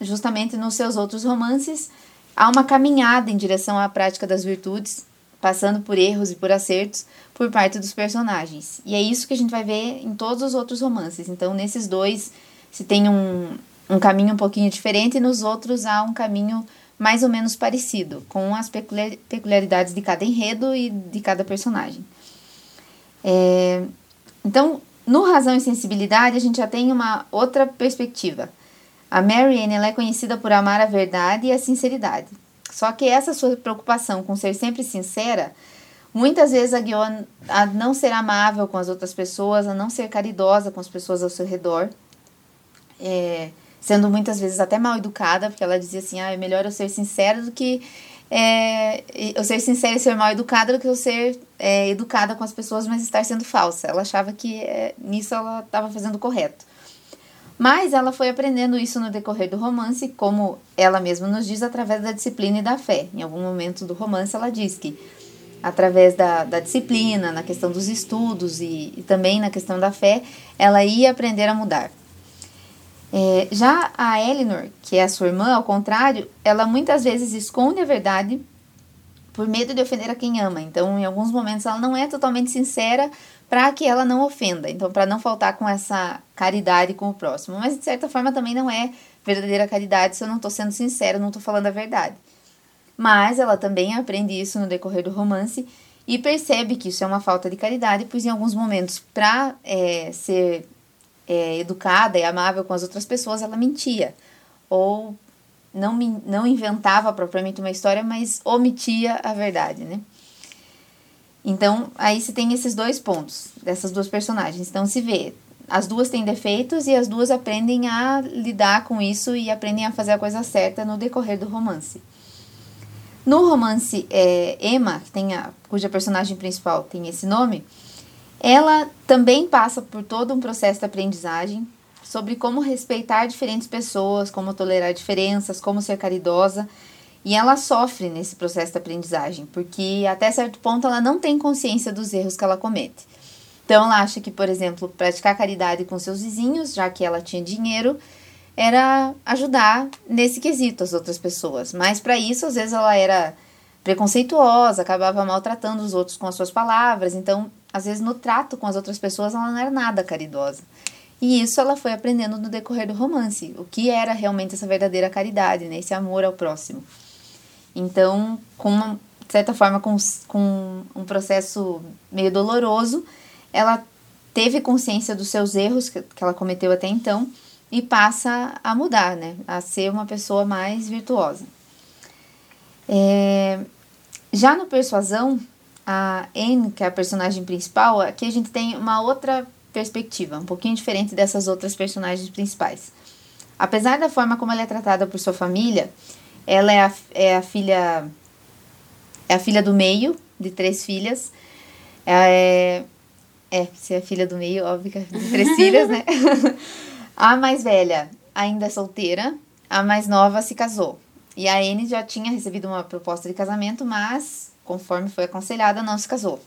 justamente nos seus outros romances, há uma caminhada em direção à prática das virtudes passando por erros e por acertos por parte dos personagens. E é isso que a gente vai ver em todos os outros romances. Então, nesses dois, se tem um, um caminho um pouquinho diferente, e nos outros há um caminho mais ou menos parecido, com as peculiaridades de cada enredo e de cada personagem. É, então, no Razão e Sensibilidade, a gente já tem uma outra perspectiva. A Marianne ela é conhecida por amar a verdade e a sinceridade. Só que essa sua preocupação com ser sempre sincera, muitas vezes a guiou a não ser amável com as outras pessoas, a não ser caridosa com as pessoas ao seu redor. É, sendo muitas vezes até mal educada, porque ela dizia assim, ah, é melhor eu ser sincera do que é, eu ser sincera e ser mal educada do que eu ser é, educada com as pessoas, mas estar sendo falsa. Ela achava que é, nisso ela estava fazendo correto. Mas ela foi aprendendo isso no decorrer do romance, como ela mesma nos diz, através da disciplina e da fé. Em algum momento do romance, ela diz que, através da, da disciplina, na questão dos estudos e, e também na questão da fé, ela ia aprender a mudar. É, já a Eleanor, que é a sua irmã, ao contrário, ela muitas vezes esconde a verdade por medo de ofender a quem ama. Então, em alguns momentos, ela não é totalmente sincera para que ela não ofenda. Então, para não faltar com essa caridade com o próximo. Mas, de certa forma, também não é verdadeira caridade se eu não estou sendo sincera, não estou falando a verdade. Mas ela também aprende isso no decorrer do romance e percebe que isso é uma falta de caridade, pois em alguns momentos, para é, ser é, educada e amável com as outras pessoas, ela mentia. Ou não, não inventava propriamente uma história, mas omitia a verdade, né? Então, aí você tem esses dois pontos dessas duas personagens. Então, se vê, as duas têm defeitos e as duas aprendem a lidar com isso e aprendem a fazer a coisa certa no decorrer do romance. No romance é, Emma, que tem a, cuja personagem principal tem esse nome, ela também passa por todo um processo de aprendizagem sobre como respeitar diferentes pessoas, como tolerar diferenças, como ser caridosa. E ela sofre nesse processo de aprendizagem, porque até certo ponto ela não tem consciência dos erros que ela comete. Então ela acha que, por exemplo, praticar caridade com seus vizinhos, já que ela tinha dinheiro, era ajudar nesse quesito as outras pessoas. Mas para isso, às vezes ela era preconceituosa, acabava maltratando os outros com as suas palavras. Então, às vezes no trato com as outras pessoas ela não era nada caridosa. E isso ela foi aprendendo no decorrer do romance, o que era realmente essa verdadeira caridade, né? esse amor ao próximo. Então, com uma de certa forma, com, com um processo meio doloroso, ela teve consciência dos seus erros que, que ela cometeu até então e passa a mudar, né? A ser uma pessoa mais virtuosa. É, já no Persuasão, a Anne, que é a personagem principal, aqui a gente tem uma outra perspectiva, um pouquinho diferente dessas outras personagens principais. Apesar da forma como ela é tratada por sua família, ela é a, é a filha é a filha do meio de três filhas. É, é, se é filha do meio, óbvio que é de três [LAUGHS] filhas, né? A mais velha ainda é solteira, a mais nova se casou. E a Anne já tinha recebido uma proposta de casamento, mas conforme foi aconselhada, não se casou.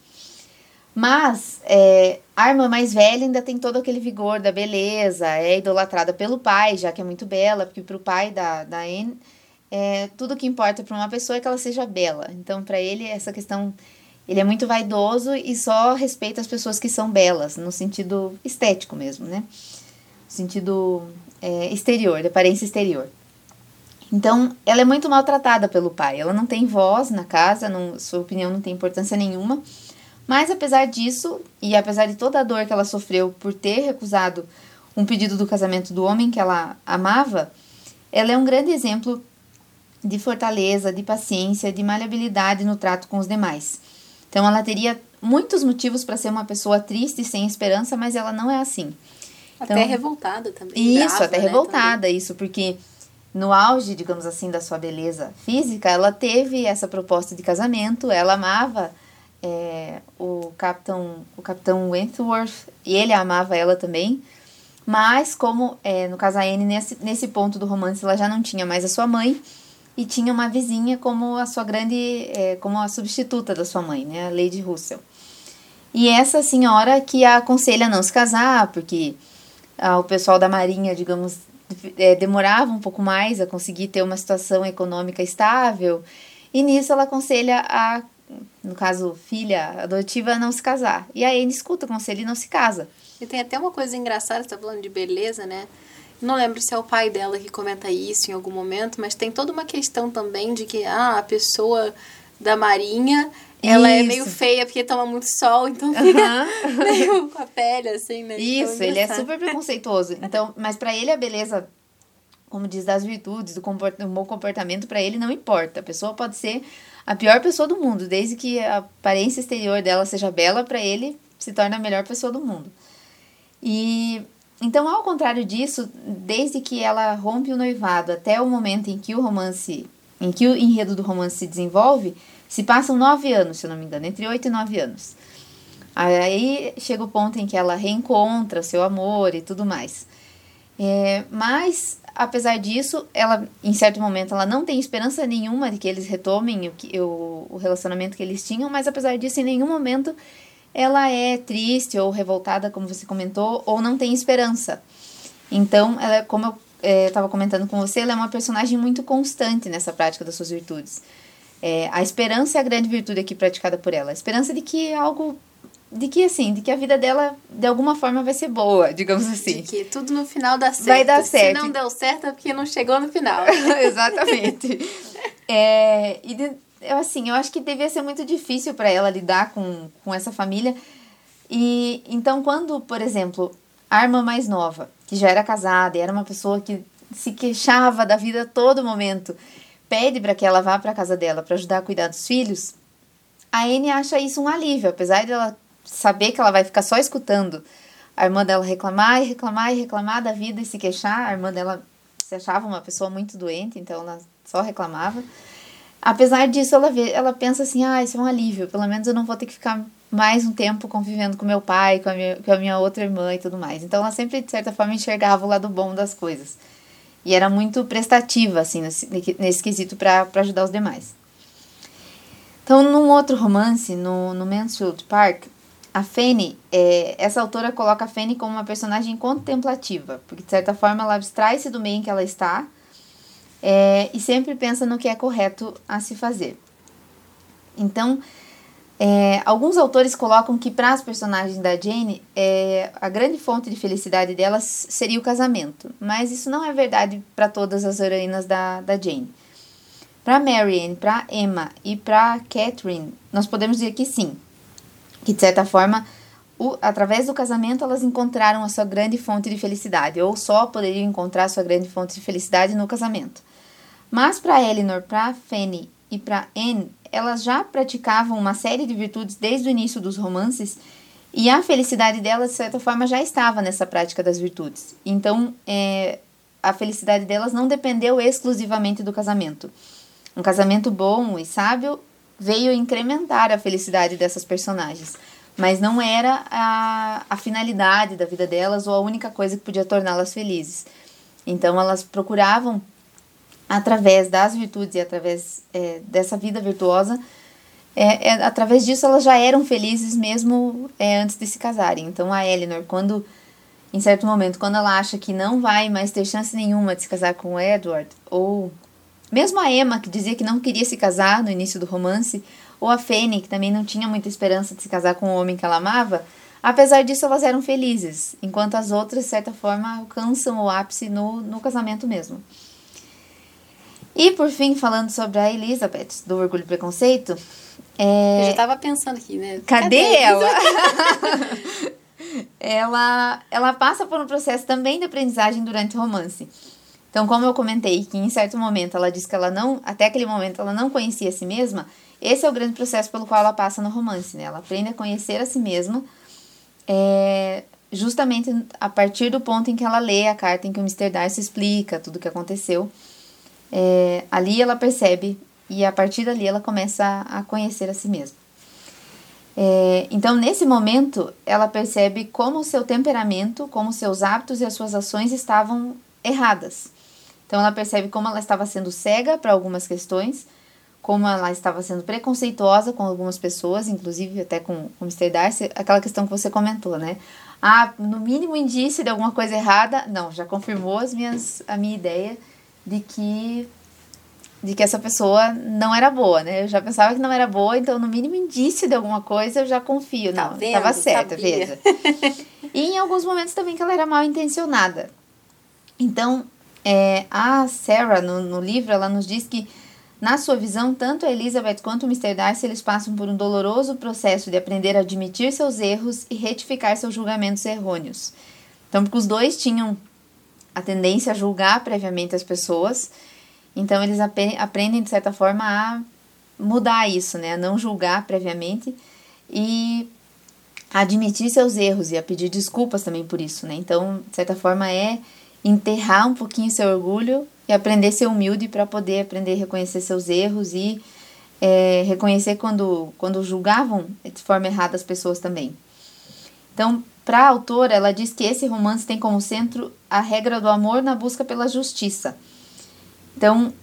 Mas é, a irmã mais velha ainda tem todo aquele vigor da beleza, é idolatrada pelo pai, já que é muito bela, porque para o pai da, da Anne, é, tudo que importa para uma pessoa é que ela seja bela. Então, para ele, essa questão. Ele é muito vaidoso e só respeita as pessoas que são belas, no sentido estético mesmo, né? No sentido é, exterior, de aparência exterior. Então, ela é muito maltratada pelo pai. Ela não tem voz na casa, não, sua opinião não tem importância nenhuma. Mas apesar disso, e apesar de toda a dor que ela sofreu por ter recusado um pedido do casamento do homem que ela amava, ela é um grande exemplo de fortaleza, de paciência, de maleabilidade no trato com os demais. Então, ela teria muitos motivos para ser uma pessoa triste e sem esperança, mas ela não é assim. Até então, revoltada também. Isso, brava, até né, revoltada, também. isso, porque no auge, digamos assim, da sua beleza física, ela teve essa proposta de casamento, ela amava é, o capitão o capitão Wentworth e ele amava ela também, mas como é, no caso a Anne, nesse, nesse ponto do romance, ela já não tinha mais a sua mãe e tinha uma vizinha como a sua grande, é, como a substituta da sua mãe, né, a Lady Russell. E essa senhora que a aconselha a não se casar, porque ah, o pessoal da marinha, digamos, é, demorava um pouco mais a conseguir ter uma situação econômica estável, e nisso ela aconselha a, no caso, filha adotiva, a não se casar. E aí ele escuta o conselho e não se casa. E tem até uma coisa engraçada, você tá falando de beleza, né? Não lembro se é o pai dela que comenta isso em algum momento, mas tem toda uma questão também de que ah, a pessoa da marinha ela Isso. é meio feia porque toma muito sol, então fica [LAUGHS] meio com a pele, assim, né? Isso, ele é super preconceituoso. Então, mas para ele a beleza como diz, das virtudes, do, comport do bom comportamento, para ele não importa. A pessoa pode ser a pior pessoa do mundo, desde que a aparência exterior dela seja bela, para ele se torna a melhor pessoa do mundo. E então, ao contrário disso, desde que ela rompe o noivado até o momento em que o romance, em que o enredo do romance se desenvolve, se passam nove anos, se eu não me engano, entre oito e nove anos. Aí chega o ponto em que ela reencontra seu amor e tudo mais. É, mas, apesar disso, ela, em certo momento, ela não tem esperança nenhuma de que eles retomem o, o, o relacionamento que eles tinham, mas apesar disso, em nenhum momento ela é triste ou revoltada, como você comentou, ou não tem esperança. Então, ela, como eu estava é, comentando com você, ela é uma personagem muito constante nessa prática das suas virtudes. É, a esperança é a grande virtude aqui praticada por ela. A esperança de que algo. De que, assim, de que a vida dela, de alguma forma, vai ser boa, [LAUGHS] digamos assim. De que tudo no final dá certo. Vai dar certo. Se não deu certo é porque não chegou no final. [LAUGHS] Exatamente. [LAUGHS] é, e de, eu, assim, eu acho que devia ser muito difícil para ela lidar com, com essa família. E então, quando, por exemplo, a irmã mais nova, que já era casada e era uma pessoa que se queixava da vida a todo momento, pede para que ela vá para a casa dela para ajudar a cuidar dos filhos, a Anne acha isso um alívio, apesar dela saber que ela vai ficar só escutando a irmã dela reclamar e reclamar e reclamar da vida e se queixar. A irmã dela se achava uma pessoa muito doente, então ela só reclamava. Apesar disso, ela, vê, ela pensa assim: ah, isso é um alívio, pelo menos eu não vou ter que ficar mais um tempo convivendo com meu pai, com a minha, com a minha outra irmã e tudo mais. Então ela sempre, de certa forma, enxergava o lado bom das coisas. E era muito prestativa, assim, nesse, nesse quesito para ajudar os demais. Então, num outro romance, no, no Mansfield Park, a Fanny, é, essa autora coloca a Fanny como uma personagem contemplativa, porque de certa forma ela abstrai-se do meio em que ela está é, e sempre pensa no que é correto a se fazer. Então, é, alguns autores colocam que para as personagens da Jane, é, a grande fonte de felicidade delas seria o casamento, mas isso não é verdade para todas as heroínas da, da Jane. Para Marianne, para Emma e para Catherine, nós podemos dizer que sim, que de certa forma, o, através do casamento, elas encontraram a sua grande fonte de felicidade, ou só poderiam encontrar a sua grande fonte de felicidade no casamento. Mas para Eleanor, para Fanny e para Anne, elas já praticavam uma série de virtudes desde o início dos romances e a felicidade delas, de certa forma, já estava nessa prática das virtudes. Então, é, a felicidade delas não dependeu exclusivamente do casamento. Um casamento bom e sábio veio incrementar a felicidade dessas personagens, mas não era a, a finalidade da vida delas ou a única coisa que podia torná-las felizes. Então, elas procuravam através das virtudes e através é, dessa vida virtuosa, é, é, através disso elas já eram felizes mesmo é, antes de se casarem. Então a Eleanor, quando em certo momento, quando ela acha que não vai mais ter chance nenhuma de se casar com o Edward, ou mesmo a Emma, que dizia que não queria se casar no início do romance, ou a Fanny, que também não tinha muita esperança de se casar com o homem que ela amava, apesar disso elas eram felizes, enquanto as outras, de certa forma, alcançam o ápice no, no casamento mesmo. E por fim, falando sobre a Elizabeth, do Orgulho e Preconceito. É... Eu já tava pensando aqui, né? Cadê, Cadê ela? [LAUGHS] ela? Ela passa por um processo também de aprendizagem durante o romance. Então, como eu comentei que em certo momento ela disse que ela não, até aquele momento ela não conhecia a si mesma, esse é o grande processo pelo qual ela passa no romance, né? Ela aprende a conhecer a si mesma, é, justamente a partir do ponto em que ela lê a carta em que o Mr. Darcy explica tudo o que aconteceu é, ali ela percebe e a partir dali ela começa a, conhecer a si mesma. É, então, nesse momento, ela percebe como o seu temperamento, como seus hábitos e as suas ações estavam erradas. Então, ela percebe como ela estava sendo cega para algumas questões, como ela estava sendo preconceituosa com algumas pessoas, inclusive até com o Mr. Darcy, aquela questão que você comentou, né? Ah, no mínimo indício de alguma coisa errada, não, já confirmou as minhas, a minha ideia de que de que essa pessoa não era boa, né? Eu já pensava que não era boa, então no mínimo indício de alguma coisa eu já confio. Tá não, estava certa, veja. [LAUGHS] e em alguns momentos também que ela era mal intencionada. Então, é, a Sarah, no, no livro, ela nos diz que, na sua visão, tanto a Elizabeth quanto o Mr. Darcy, eles passam por um doloroso processo de aprender a admitir seus erros e retificar seus julgamentos errôneos. Então, porque os dois tinham a tendência a julgar previamente as pessoas. Então eles ap aprendem de certa forma a mudar isso, né? A não julgar previamente e admitir seus erros e a pedir desculpas também por isso, né? Então, de certa forma é enterrar um pouquinho seu orgulho e aprender a ser humilde para poder aprender a reconhecer seus erros e é, reconhecer quando, quando julgavam de forma errada as pessoas também. Então, para a autora, ela diz que esse romance tem como centro a regra do amor na busca pela justiça. Então,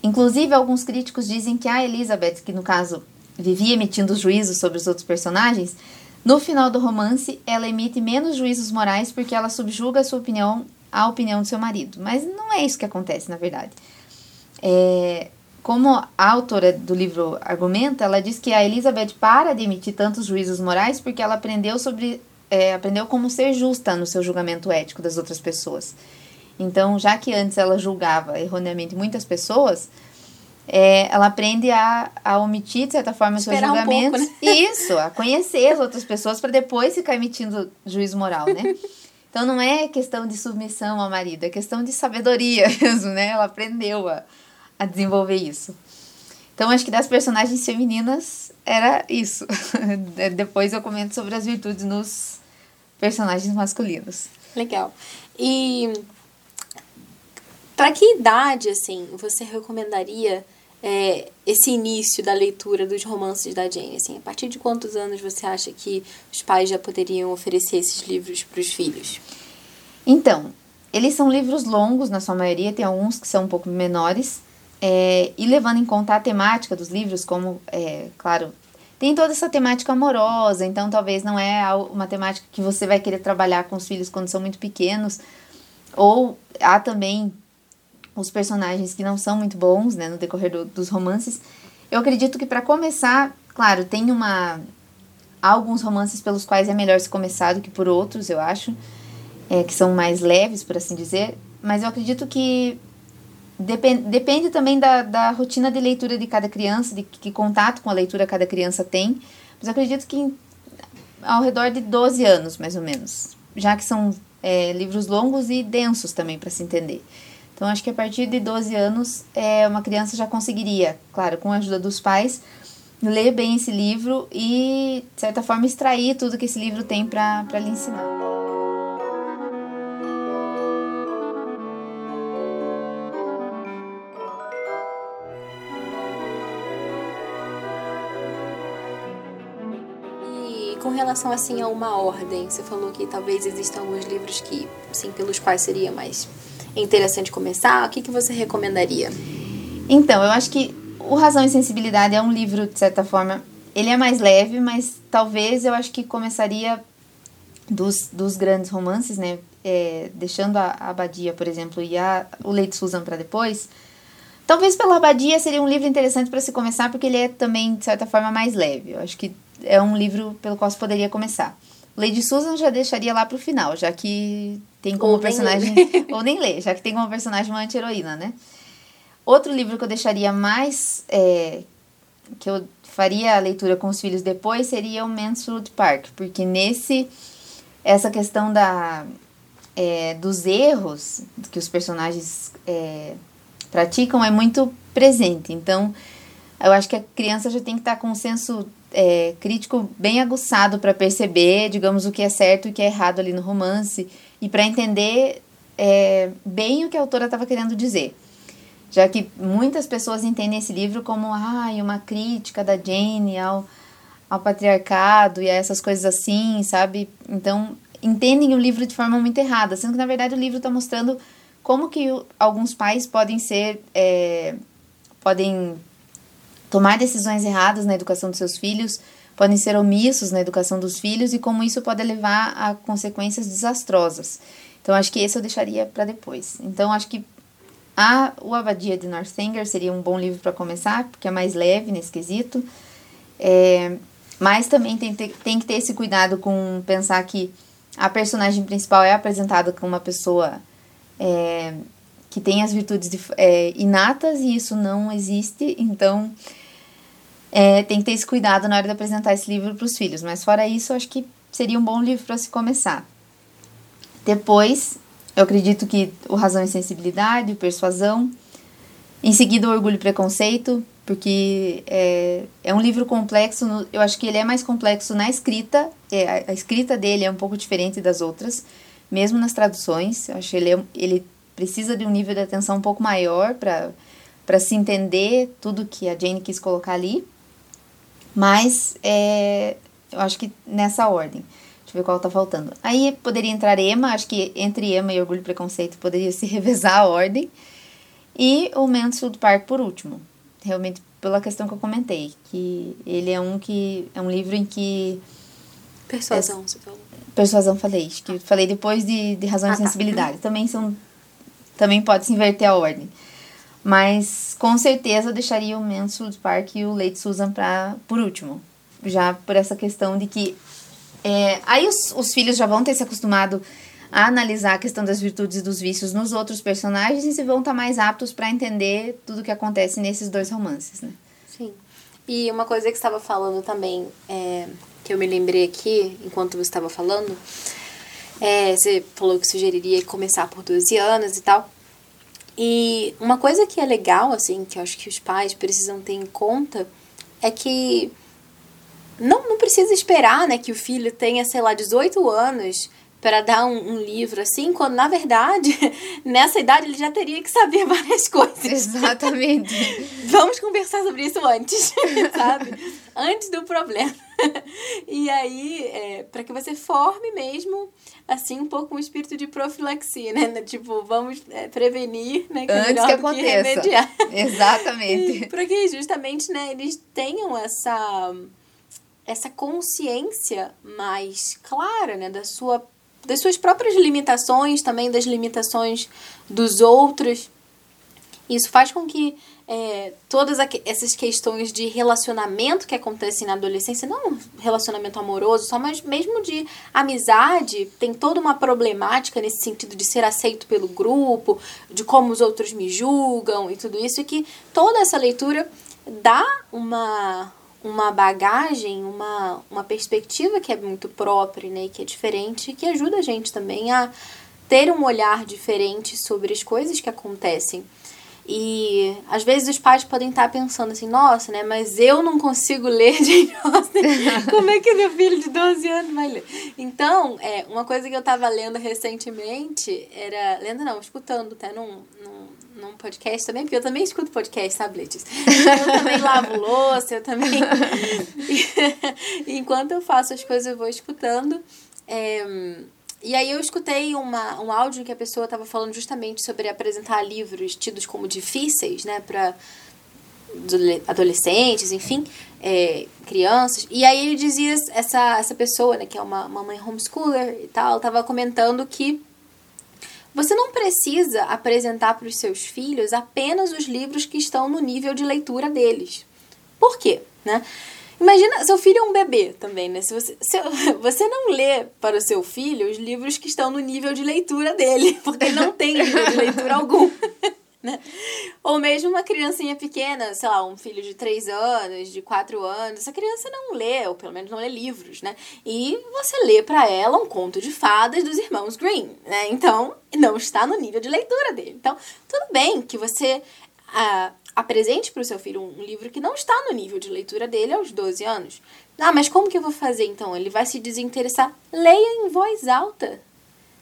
inclusive, alguns críticos dizem que a Elizabeth, que no caso vivia emitindo juízos sobre os outros personagens, no final do romance ela emite menos juízos morais porque ela subjuga a sua opinião à opinião do seu marido. Mas não é isso que acontece, na verdade. É, como a autora do livro argumenta, ela diz que a Elizabeth para de emitir tantos juízos morais porque ela aprendeu sobre é, aprendeu como ser justa no seu julgamento ético das outras pessoas. Então, já que antes ela julgava erroneamente muitas pessoas, é, ela aprende a, a omitir, de certa forma, os seus julgamentos. Um pouco, né? [LAUGHS] Isso, a conhecer as outras pessoas para depois ficar emitindo juízo moral, né? [LAUGHS] Então, não é questão de submissão ao marido, é questão de sabedoria [LAUGHS] mesmo, né? Ela aprendeu a, a desenvolver isso. Então, acho que das personagens femininas era isso. Depois eu comento sobre as virtudes nos personagens masculinos. Legal. E para que idade, assim, você recomendaria é, esse início da leitura dos romances da Jane? Assim, a partir de quantos anos você acha que os pais já poderiam oferecer esses livros para os filhos? Então, eles são livros longos, na sua maioria, tem alguns que são um pouco menores, é, e levando em conta a temática dos livros, como, é, claro, tem toda essa temática amorosa, então talvez não é uma temática que você vai querer trabalhar com os filhos quando são muito pequenos. Ou há também os personagens que não são muito bons, né, no decorrer do, dos romances. Eu acredito que para começar, claro, tem uma há alguns romances pelos quais é melhor se começar do que por outros, eu acho, é, que são mais leves, por assim dizer. Mas eu acredito que Depende, depende também da, da rotina de leitura de cada criança, de que, contato com a leitura cada criança tem. Mas acredito que em, ao redor de 12 anos, mais ou menos. Já que são é, livros longos e densos também, para se entender. Então, acho que a partir de 12 anos, é, uma criança já conseguiria, claro, com a ajuda dos pais, ler bem esse livro e, de certa forma, extrair tudo que esse livro tem para lhe ensinar. Relação assim a uma ordem, você falou que talvez existam alguns livros que, sim, pelos quais seria mais interessante começar. O que, que você recomendaria? Então, eu acho que o Razão e Sensibilidade é um livro, de certa forma, ele é mais leve, mas talvez eu acho que começaria dos, dos grandes romances, né? É, deixando a, a Abadia, por exemplo, e a, o Leite Susan para depois. Talvez pela Abadia seria um livro interessante para se começar, porque ele é também, de certa forma, mais leve. Eu acho que é um livro pelo qual você poderia começar. Lady Susan já deixaria lá pro final, já que tem como ou personagem. Nem [LAUGHS] ou nem lê, já que tem como personagem uma anti-heroína, né? Outro livro que eu deixaria mais. É, que eu faria a leitura com os filhos depois seria o Mansfield Park, porque nesse. Essa questão da, é, dos erros que os personagens é, praticam é muito presente. Então, eu acho que a criança já tem que estar com um senso é, crítico bem aguçado para perceber, digamos, o que é certo e o que é errado ali no romance e para entender é, bem o que a autora estava querendo dizer. Já que muitas pessoas entendem esse livro como ai, uma crítica da Jane ao, ao patriarcado e a essas coisas assim, sabe? Então, entendem o livro de forma muito errada, sendo que na verdade o livro está mostrando como que alguns pais podem ser. É, podem tomar decisões erradas na educação dos seus filhos, podem ser omissos na educação dos filhos e como isso pode levar a consequências desastrosas. Então, acho que esse eu deixaria para depois. Então, acho que a, o Abadia de Northanger seria um bom livro para começar, porque é mais leve nesse quesito. É, mas também tem, tem que ter esse cuidado com pensar que a personagem principal é apresentada como uma pessoa é, que tem as virtudes de, é, inatas e isso não existe. Então, é, tem que ter esse cuidado na hora de apresentar esse livro para os filhos. Mas fora isso, acho que seria um bom livro para se começar. Depois, eu acredito que o Razão e Sensibilidade, o Persuasão. Em seguida, o Orgulho e Preconceito, porque é, é um livro complexo, no, eu acho que ele é mais complexo na escrita, é, a, escrita dele é um pouco diferente das outras, mesmo nas traduções, eu acho que ele, é, ele precisa de um nível de atenção um pouco maior para se entender tudo que a Jane quis colocar ali, mas é, eu acho que nessa ordem. Deixa eu ver qual tá faltando. Aí poderia entrar Emma, acho que entre Emma e Orgulho e Preconceito poderia se [LAUGHS] revezar a ordem. E o Mansfield Park por último. Realmente pela questão que eu comentei, que ele é um que é um livro em que persuasão, é, você falou. Persuasão falei, que ah. falei depois de, de razão ah, e tá. sensibilidade. Tá. Também são também pode se inverter a ordem. Mas com certeza eu deixaria o Mansfield Park e o Late Susan para por último. Já por essa questão de que é, aí os, os filhos já vão ter se acostumado a analisar a questão das virtudes e dos vícios nos outros personagens e vão estar tá mais aptos para entender tudo o que acontece nesses dois romances, né? Sim. E uma coisa que estava falando também, é, que eu me lembrei aqui, enquanto você estava falando, é, você falou que sugeriria começar por 12 anos e tal. E uma coisa que é legal, assim, que eu acho que os pais precisam ter em conta, é que não, não precisa esperar, né, que o filho tenha, sei lá, 18 anos para dar um, um, livro assim, quando na verdade, [LAUGHS] nessa idade ele já teria que saber [LAUGHS] várias coisas. Exatamente. [LAUGHS] Vamos conversar sobre isso antes, sabe? Antes do problema. E aí, é, para que você forme mesmo, assim, um pouco um espírito de profilaxia, né? Tipo, vamos é, prevenir, né? Que é antes que aconteça. Que Exatamente. Para que justamente, né, eles tenham essa essa consciência mais clara, né, da sua das suas próprias limitações, também das limitações dos outros. Isso faz com que é, todas essas questões de relacionamento que acontecem na adolescência, não relacionamento amoroso só, mas mesmo de amizade, tem toda uma problemática nesse sentido de ser aceito pelo grupo, de como os outros me julgam e tudo isso, e que toda essa leitura dá uma uma bagagem, uma, uma perspectiva que é muito própria, né, que é diferente, que ajuda a gente também a ter um olhar diferente sobre as coisas que acontecem. E às vezes os pais podem estar pensando assim, nossa, né, mas eu não consigo ler Jane Austen. [LAUGHS] Como é que meu filho de 12 anos vai ler? Então, é, uma coisa que eu estava lendo recentemente era, lendo não, escutando até num, num num podcast também, porque eu também escuto podcast, sabe, Letícia? Eu também lavo louça, eu também. [LAUGHS] Enquanto eu faço as coisas, eu vou escutando. É... E aí eu escutei uma, um áudio que a pessoa estava falando justamente sobre apresentar livros tidos como difíceis, né, para adolescentes, enfim, é, crianças. E aí ele dizia, essa, essa pessoa, né, que é uma, uma mãe homeschooler e tal, estava comentando que você não precisa apresentar para os seus filhos apenas os livros que estão no nível de leitura deles. Por quê? Né? Imagina, seu filho é um bebê também, né? Se você, se, [LAUGHS] você não lê para o seu filho os livros que estão no nível de leitura dele, [LAUGHS] porque ele não tem nível de leitura algum. [LAUGHS] né? Ou mesmo uma criancinha pequena, sei lá, um filho de 3 anos, de 4 anos, essa criança não lê, ou pelo menos não lê livros, né? E você lê para ela um conto de fadas dos irmãos Green, né? Então, não está no nível de leitura dele. Então, tudo bem que você ah, apresente para o seu filho um livro que não está no nível de leitura dele aos 12 anos. Ah, mas como que eu vou fazer então? Ele vai se desinteressar? Leia em voz alta.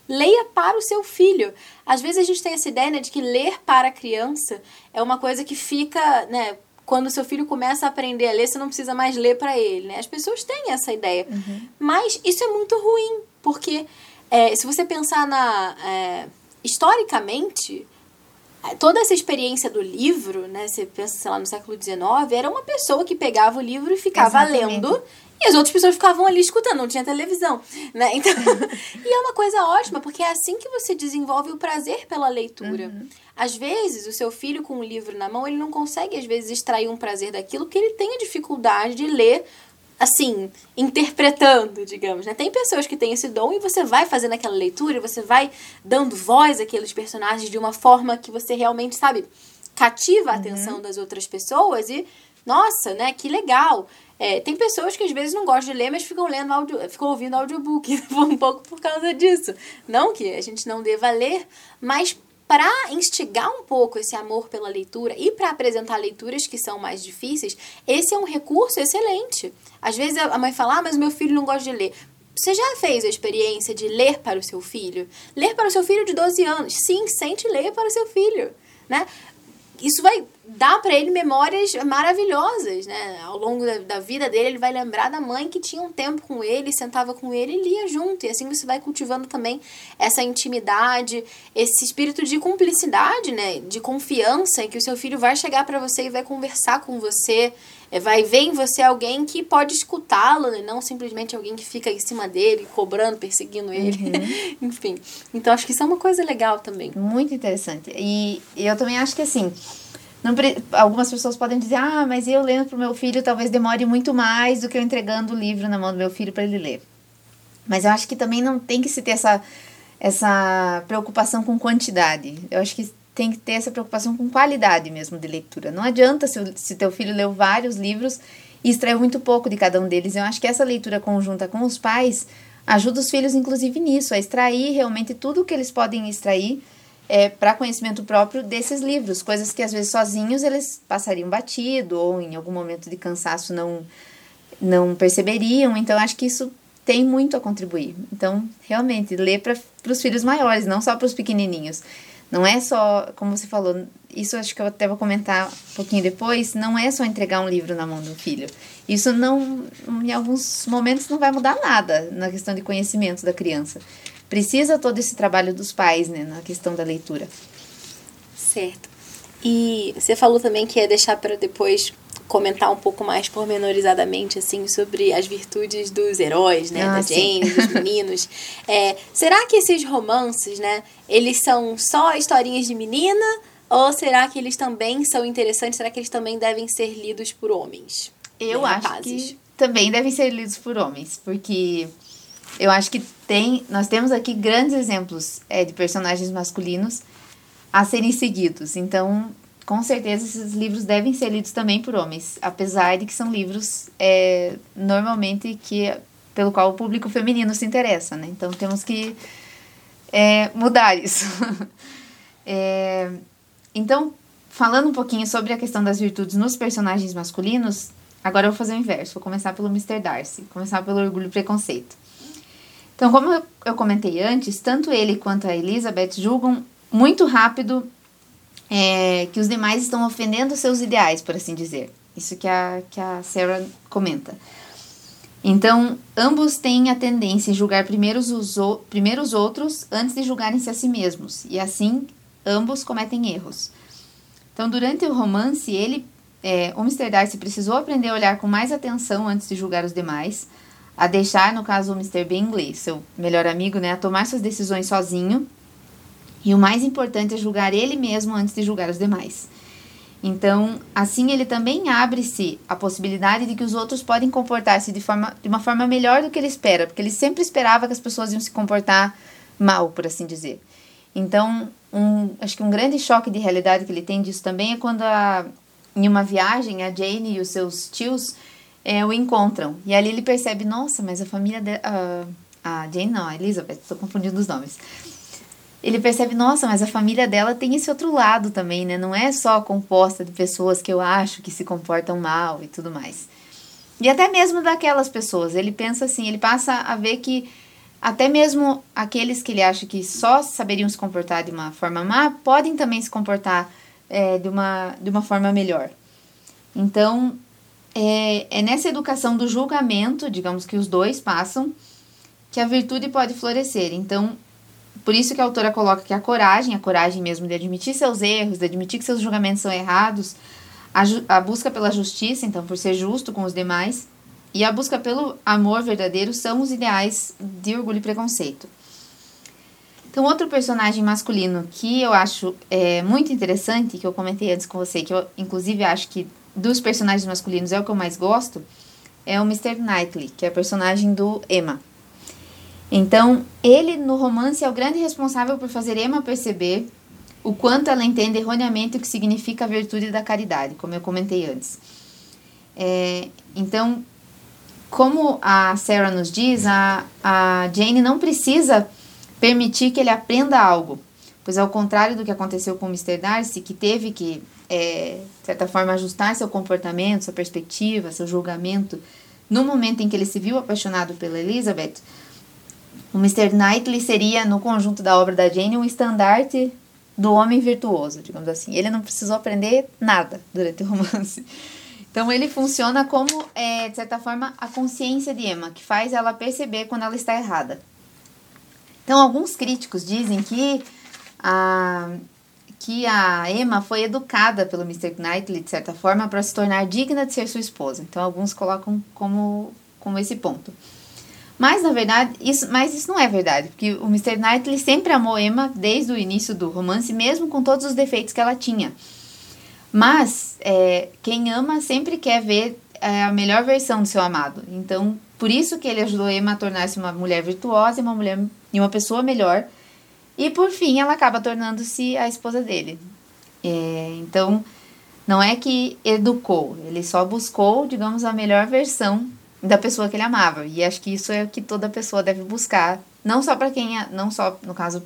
Leia para o seu filho. Às vezes a gente tem essa ideia né, de que ler para a criança é uma coisa que fica, né? Quando o seu filho começa a aprender a ler, você não precisa mais ler para ele, né? As pessoas têm essa ideia. Uhum. Mas isso é muito ruim, porque é, se você pensar na... É, historicamente, toda essa experiência do livro, né? Você pensa, sei lá, no século XIX, era uma pessoa que pegava o livro e ficava Exatamente. lendo e as outras pessoas ficavam ali escutando, não tinha televisão, né? Então, [LAUGHS] e é uma coisa ótima, porque é assim que você desenvolve o prazer pela leitura. Uhum. Às vezes, o seu filho com um livro na mão, ele não consegue, às vezes, extrair um prazer daquilo, que ele tem a dificuldade de ler assim, interpretando, digamos, né? Tem pessoas que têm esse dom e você vai fazendo aquela leitura, você vai dando voz àqueles personagens de uma forma que você realmente, sabe, cativa a uhum. atenção das outras pessoas e nossa, né, que legal. É, tem pessoas que às vezes não gostam de ler, mas ficam lendo áudio, ficam ouvindo audiobook [LAUGHS] um pouco por causa disso. Não que a gente não deva ler, mas para instigar um pouco esse amor pela leitura e para apresentar leituras que são mais difíceis, esse é um recurso excelente. Às vezes a mãe fala, ah, mas meu filho não gosta de ler. Você já fez a experiência de ler para o seu filho? Ler para o seu filho de 12 anos. Sim, sente ler para o seu filho, né? Isso vai dar para ele memórias maravilhosas, né? Ao longo da, da, vida dele, ele vai lembrar da mãe que tinha um tempo com ele, sentava com ele e lia junto. E assim você vai cultivando também essa intimidade, esse espírito de cumplicidade, né? De confiança em que o seu filho vai chegar para você e vai conversar com você, é, vai ver em você alguém que pode escutá-lo, né? não simplesmente alguém que fica em cima dele, cobrando, perseguindo ele. Uhum. [LAUGHS] Enfim. Então acho que isso é uma coisa legal também. Muito interessante. E eu também acho que assim não, algumas pessoas podem dizer, ah, mas eu lendo para o meu filho talvez demore muito mais do que eu entregando o livro na mão do meu filho para ele ler. Mas eu acho que também não tem que se ter essa, essa preocupação com quantidade. Eu acho que tem que ter essa preocupação com qualidade mesmo de leitura. Não adianta se, se teu filho leu vários livros e extraiu muito pouco de cada um deles. Eu acho que essa leitura conjunta com os pais ajuda os filhos, inclusive, nisso, a extrair realmente tudo o que eles podem extrair é, para conhecimento próprio desses livros, coisas que às vezes sozinhos eles passariam batido ou em algum momento de cansaço não não perceberiam. Então acho que isso tem muito a contribuir. Então, realmente, ler para os filhos maiores, não só para os pequenininhos. Não é só, como você falou, isso acho que eu até vou comentar um pouquinho depois, não é só entregar um livro na mão do filho. Isso não, em alguns momentos, não vai mudar nada na questão de conhecimento da criança precisa todo esse trabalho dos pais, né, na questão da leitura. Certo. E você falou também que ia deixar para depois comentar um pouco mais pormenorizadamente assim sobre as virtudes dos heróis, né, ah, da Jane, dos [LAUGHS] meninos. É, será que esses romances, né, eles são só historinhas de menina ou será que eles também são interessantes? Será que eles também devem ser lidos por homens? Eu né, acho rapazes? que também devem ser lidos por homens, porque eu acho que tem, nós temos aqui grandes exemplos é, de personagens masculinos a serem seguidos. Então, com certeza, esses livros devem ser lidos também por homens, apesar de que são livros é, normalmente que pelo qual o público feminino se interessa, né? Então, temos que é, mudar isso. [LAUGHS] é, então, falando um pouquinho sobre a questão das virtudes nos personagens masculinos, agora eu vou fazer o inverso. Vou começar pelo Mr. Darcy, começar pelo orgulho e preconceito. Então, como eu comentei antes, tanto ele quanto a Elizabeth julgam muito rápido é, que os demais estão ofendendo seus ideais, por assim dizer. Isso que a, que a Sarah comenta. Então, ambos têm a tendência em julgar primeiro os, primeiro os outros antes de julgarem-se a si mesmos, e assim ambos cometem erros. Então, durante o romance, ele, é, o Mr. Darcy precisou aprender a olhar com mais atenção antes de julgar os demais, a deixar, no caso, o Mr. Bingley, seu melhor amigo, né, a tomar suas decisões sozinho. E o mais importante é julgar ele mesmo antes de julgar os demais. Então, assim ele também abre-se a possibilidade de que os outros podem comportar-se de, forma, de uma forma melhor do que ele espera, porque ele sempre esperava que as pessoas iam se comportar mal, por assim dizer. Então, um, acho que um grande choque de realidade que ele tem disso também é quando a, em uma viagem a Jane e os seus tios é, o encontram. E ali ele percebe, nossa, mas a família de, uh, a Jane não, a Elizabeth, estou confundindo os nomes. Ele percebe, nossa, mas a família dela tem esse outro lado também, né? Não é só composta de pessoas que eu acho que se comportam mal e tudo mais. E até mesmo daquelas pessoas, ele pensa assim, ele passa a ver que até mesmo aqueles que ele acha que só saberiam se comportar de uma forma má, podem também se comportar é, de, uma, de uma forma melhor. Então, é, é nessa educação do julgamento, digamos que os dois passam, que a virtude pode florescer. Então, por isso que a autora coloca que a coragem, a coragem mesmo de admitir seus erros, de admitir que seus julgamentos são errados, a, a, busca pela justiça, então por ser justo com os demais, e a busca pelo amor verdadeiro são os ideais de orgulho e preconceito. Então, outro personagem masculino que eu acho é, muito interessante, que eu comentei antes com você, que eu inclusive acho que dos personagens masculinos é o que eu mais gosto, é o Mr. Knightley, que é o personagem do Emma. Então, ele no romance é o grande responsável por fazer Emma perceber o quanto ela entende erroneamente o que significa a virtude da caridade, como eu comentei antes. É, então, como a Sarah nos diz, a, a Jane não precisa permitir que ele aprenda algo, pois ao contrário do que aconteceu com o Mr. Darcy, que teve que, é, de certa forma, ajustar seu comportamento, sua perspectiva, seu julgamento, no momento em que ele se viu apaixonado pela Elizabeth, o Mr. Knightley seria, no conjunto da obra da Jane, um estandarte do homem virtuoso, digamos assim. Ele não precisou aprender nada durante o romance. Então ele funciona como, é, de certa forma, a consciência de Emma, que faz ela perceber quando ela está errada. Então alguns críticos dizem que a, que a Emma foi educada pelo Mr. Knightley, de certa forma, para se tornar digna de ser sua esposa. Então alguns colocam como, como esse ponto. Mas, na verdade, isso, mas isso não é verdade, porque o Mr. Knightley sempre amou Emma desde o início do romance, mesmo com todos os defeitos que ela tinha. Mas, é, quem ama sempre quer ver é, a melhor versão do seu amado. Então, por isso que ele ajudou Emma a tornar-se uma mulher virtuosa e uma mulher e uma pessoa melhor. E, por fim, ela acaba tornando-se a esposa dele. É, então, não é que educou, ele só buscou, digamos, a melhor versão da pessoa que ele amava. E acho que isso é o que toda pessoa deve buscar, não só para quem, é, não só no caso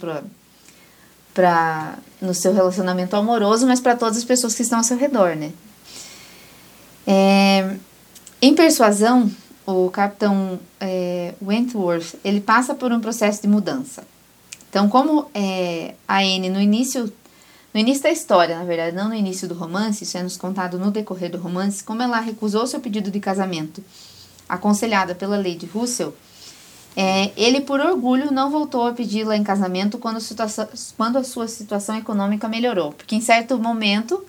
para no seu relacionamento amoroso, mas para todas as pessoas que estão ao seu redor, né? É, em Persuasão, o capitão é, Wentworth ele passa por um processo de mudança. Então, como é, a Anne no início no início da história, na verdade, não no início do romance, isso é nos contado no decorrer do romance, como ela recusou seu pedido de casamento aconselhada pela Lady Russell, é, ele, por orgulho, não voltou a pedi-la em casamento quando a, situação, quando a sua situação econômica melhorou. Porque, em certo momento,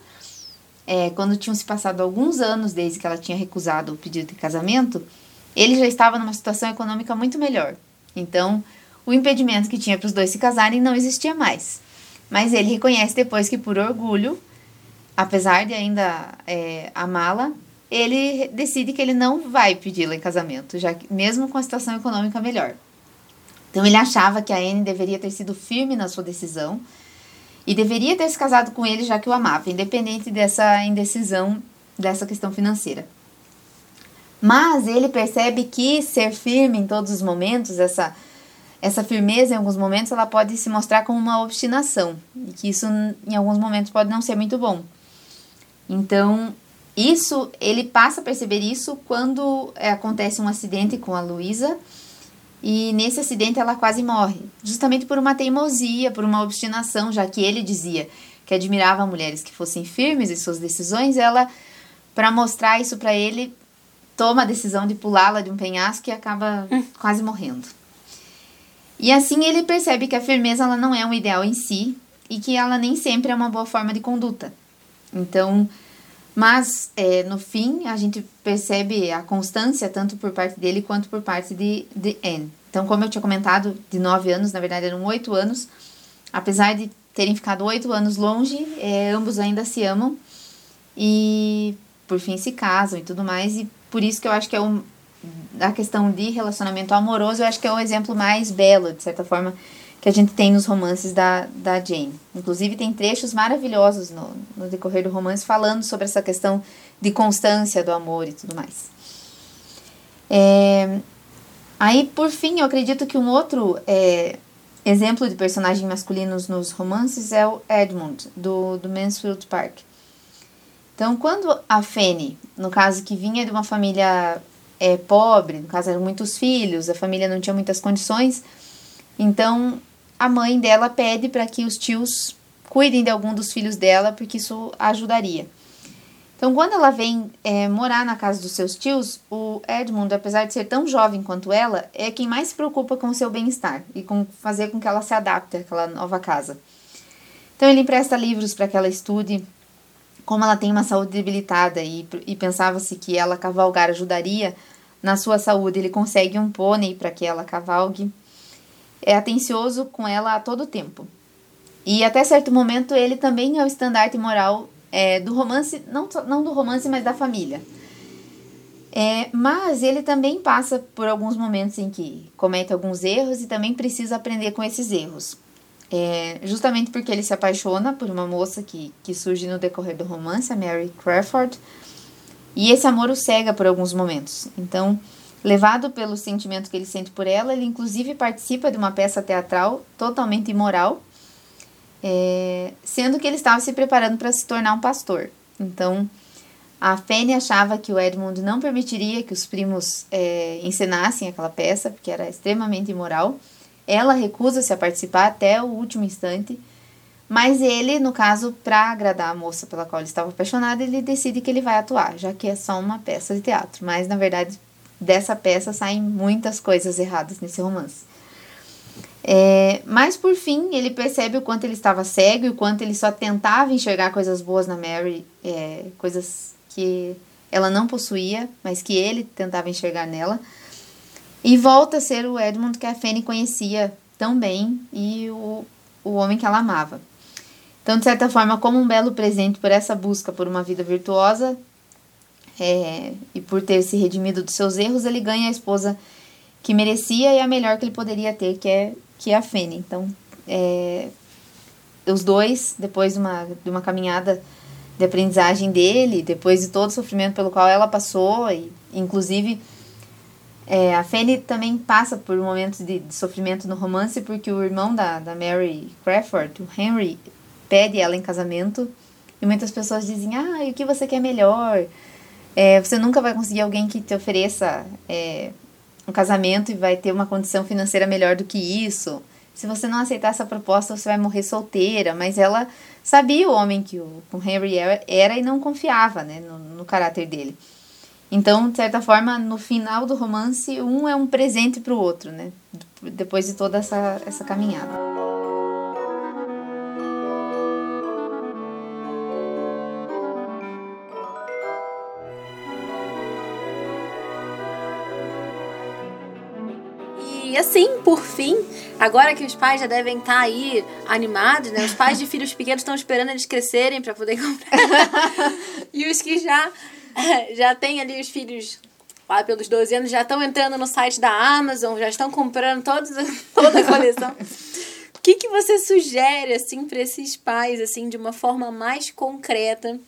é, quando tinham se passado alguns anos desde que ela tinha recusado o pedido de casamento, ele já estava numa situação econômica muito melhor. Então, o impedimento que tinha para os dois se casarem não existia mais. Mas ele reconhece depois que, por orgulho, apesar de ainda é, amá-la, ele decide que ele não vai pedi-la em casamento, já que, mesmo com a situação econômica melhor. Então ele achava que a Anne deveria ter sido firme na sua decisão e deveria ter se casado com ele já que o amava, independente dessa indecisão dessa questão financeira. Mas ele percebe que ser firme em todos os momentos, essa essa firmeza em alguns momentos ela pode se mostrar como uma obstinação e que isso em alguns momentos pode não ser muito bom. Então isso, ele passa a perceber isso quando é, acontece um acidente com a Luísa e nesse acidente ela quase morre, justamente por uma teimosia, por uma obstinação, já que ele dizia que admirava mulheres que fossem firmes em suas decisões, ela, para mostrar isso para ele, toma a decisão de pulá-la de um penhasco e acaba hum. quase morrendo. E assim ele percebe que a firmeza ela não é um ideal em si e que ela nem sempre é uma boa forma de conduta. Então, mas, é, no fim, a gente percebe a constância tanto por parte dele quanto por parte de, de Anne. Então, como eu tinha comentado, de nove anos, na verdade eram oito anos. Apesar de terem ficado oito anos longe, é, ambos ainda se amam e, por fim, se casam e tudo mais. E por isso que eu acho que é um, a questão de relacionamento amoroso, eu acho que é o exemplo mais belo, de certa forma, que a gente tem nos romances da, da Jane. Inclusive, tem trechos maravilhosos no, no decorrer do romance falando sobre essa questão de constância do amor e tudo mais. É, aí, por fim, eu acredito que um outro é, exemplo de personagem masculinos nos romances é o Edmund, do, do Mansfield Park. Então, quando a Fanny, no caso que vinha de uma família é, pobre, no caso eram muitos filhos, a família não tinha muitas condições, então a mãe dela pede para que os tios cuidem de algum dos filhos dela, porque isso ajudaria. Então, quando ela vem é, morar na casa dos seus tios, o Edmund, apesar de ser tão jovem quanto ela, é quem mais se preocupa com o seu bem-estar e com fazer com que ela se adapte àquela nova casa. Então, ele empresta livros para que ela estude. Como ela tem uma saúde debilitada e, e pensava-se que ela cavalgar ajudaria na sua saúde, ele consegue um pônei para que ela cavalgue é atencioso com ela a todo tempo. E até certo momento ele também é o estandarte moral é, do romance, não, não do romance, mas da família. É, mas ele também passa por alguns momentos em que comete alguns erros e também precisa aprender com esses erros. É, justamente porque ele se apaixona por uma moça que, que surge no decorrer do romance, a Mary Crawford. E esse amor o cega por alguns momentos. Então, levado pelo sentimento que ele sente por ela, ele inclusive participa de uma peça teatral totalmente imoral, é, sendo que ele estava se preparando para se tornar um pastor. Então, a Fanny achava que o Edmund não permitiria que os primos é, encenassem aquela peça, porque era extremamente imoral. Ela recusa-se a participar até o último instante, mas ele, no caso, para agradar a moça pela qual ele estava apaixonado, ele decide que ele vai atuar, já que é só uma peça de teatro. Mas, na verdade, dessa peça saem muitas coisas erradas nesse romance. É, mas por fim, ele percebe o quanto ele estava cego e o quanto ele só tentava enxergar coisas boas na Mary, é, coisas que ela não possuía, mas que ele tentava enxergar nela. E volta a ser o Edmund que a Fanny conhecia tão bem e o, o homem que ela amava. Então, de certa forma, como um belo presente por essa busca por uma vida virtuosa é, e por ter se redimido dos seus erros, ele ganha a esposa que merecia e a melhor que ele poderia ter, que é, que é a Fanny. Então, é, os dois, depois de uma, de uma caminhada de aprendizagem dele, depois de todo o sofrimento pelo qual ela passou, e inclusive é, a Fanny também passa por momentos de, de, sofrimento no romance, porque o irmão da, da Mary Crawford, o Henry, pede ela em casamento, e muitas pessoas dizem, ah, e o que você quer melhor? É, você nunca vai conseguir alguém que te ofereça é, um casamento e vai ter uma condição financeira melhor do que isso. Se você não aceitar essa proposta, você vai morrer solteira. Mas ela sabia o homem que o, Henry era e não confiava né, no, no caráter dele. Então, de certa forma, no final do romance, um é um presente para o outro, né? Depois de toda essa, essa caminhada. E assim, por fim, Agora que os pais já devem estar aí animados, né? Os pais de filhos pequenos estão esperando eles crescerem para poder [LAUGHS] comprar. e os que já [LAUGHS] já têm ali os filhos lá pelos 12 anos já estão entrando no site da Amazon, já estão comprando todos, [LAUGHS] toda a coleção. O que, que você sugere assim para esses pais assim de uma forma mais concreta?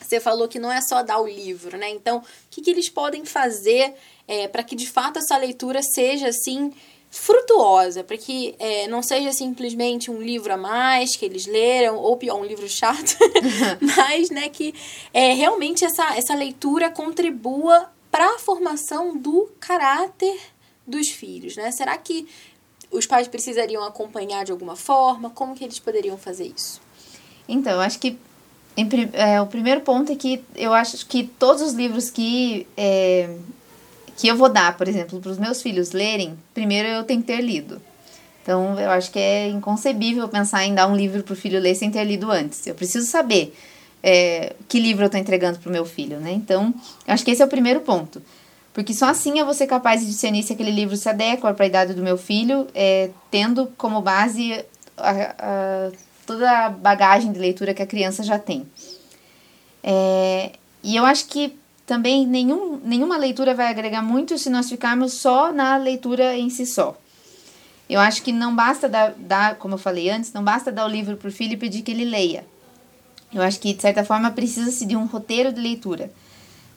Você falou que não é só dar o livro, né? Então, o que, que eles podem fazer é, para que de fato essa leitura seja assim frutuosa, para que é, não seja simplesmente um livro a mais que eles leram, ou pior, um livro chato, [LAUGHS] [LAUGHS] mas né, que é, realmente essa, essa leitura contribua para a formação do caráter dos filhos. Né? Será que os pais precisariam acompanhar de alguma forma? Como que eles poderiam fazer isso? Então, eu acho que em, é, o primeiro ponto é que eu acho que todos os livros que é, que eu vou dar, por exemplo, para os meus filhos lerem, primeiro eu tenho que ter lido. Então, eu acho que é inconcebível pensar em dar um livro para o filho ler sem ter lido antes. Eu preciso saber é, que livro eu estou entregando para o meu filho, né? Então, acho que esse é o primeiro ponto. Porque só assim eu vou ser capaz de discernir se aquele livro se adequa para a idade do meu filho, é, tendo como base a, toda a bagagem de leitura que a criança já tem. É, e eu acho que também nenhum, nenhuma leitura vai agregar muito se nós ficarmos só na leitura em si só. Eu acho que não basta dar, dar como eu falei antes, não basta dar o livro para o filho e pedir que ele leia. Eu acho que, de certa forma, precisa-se de um roteiro de leitura.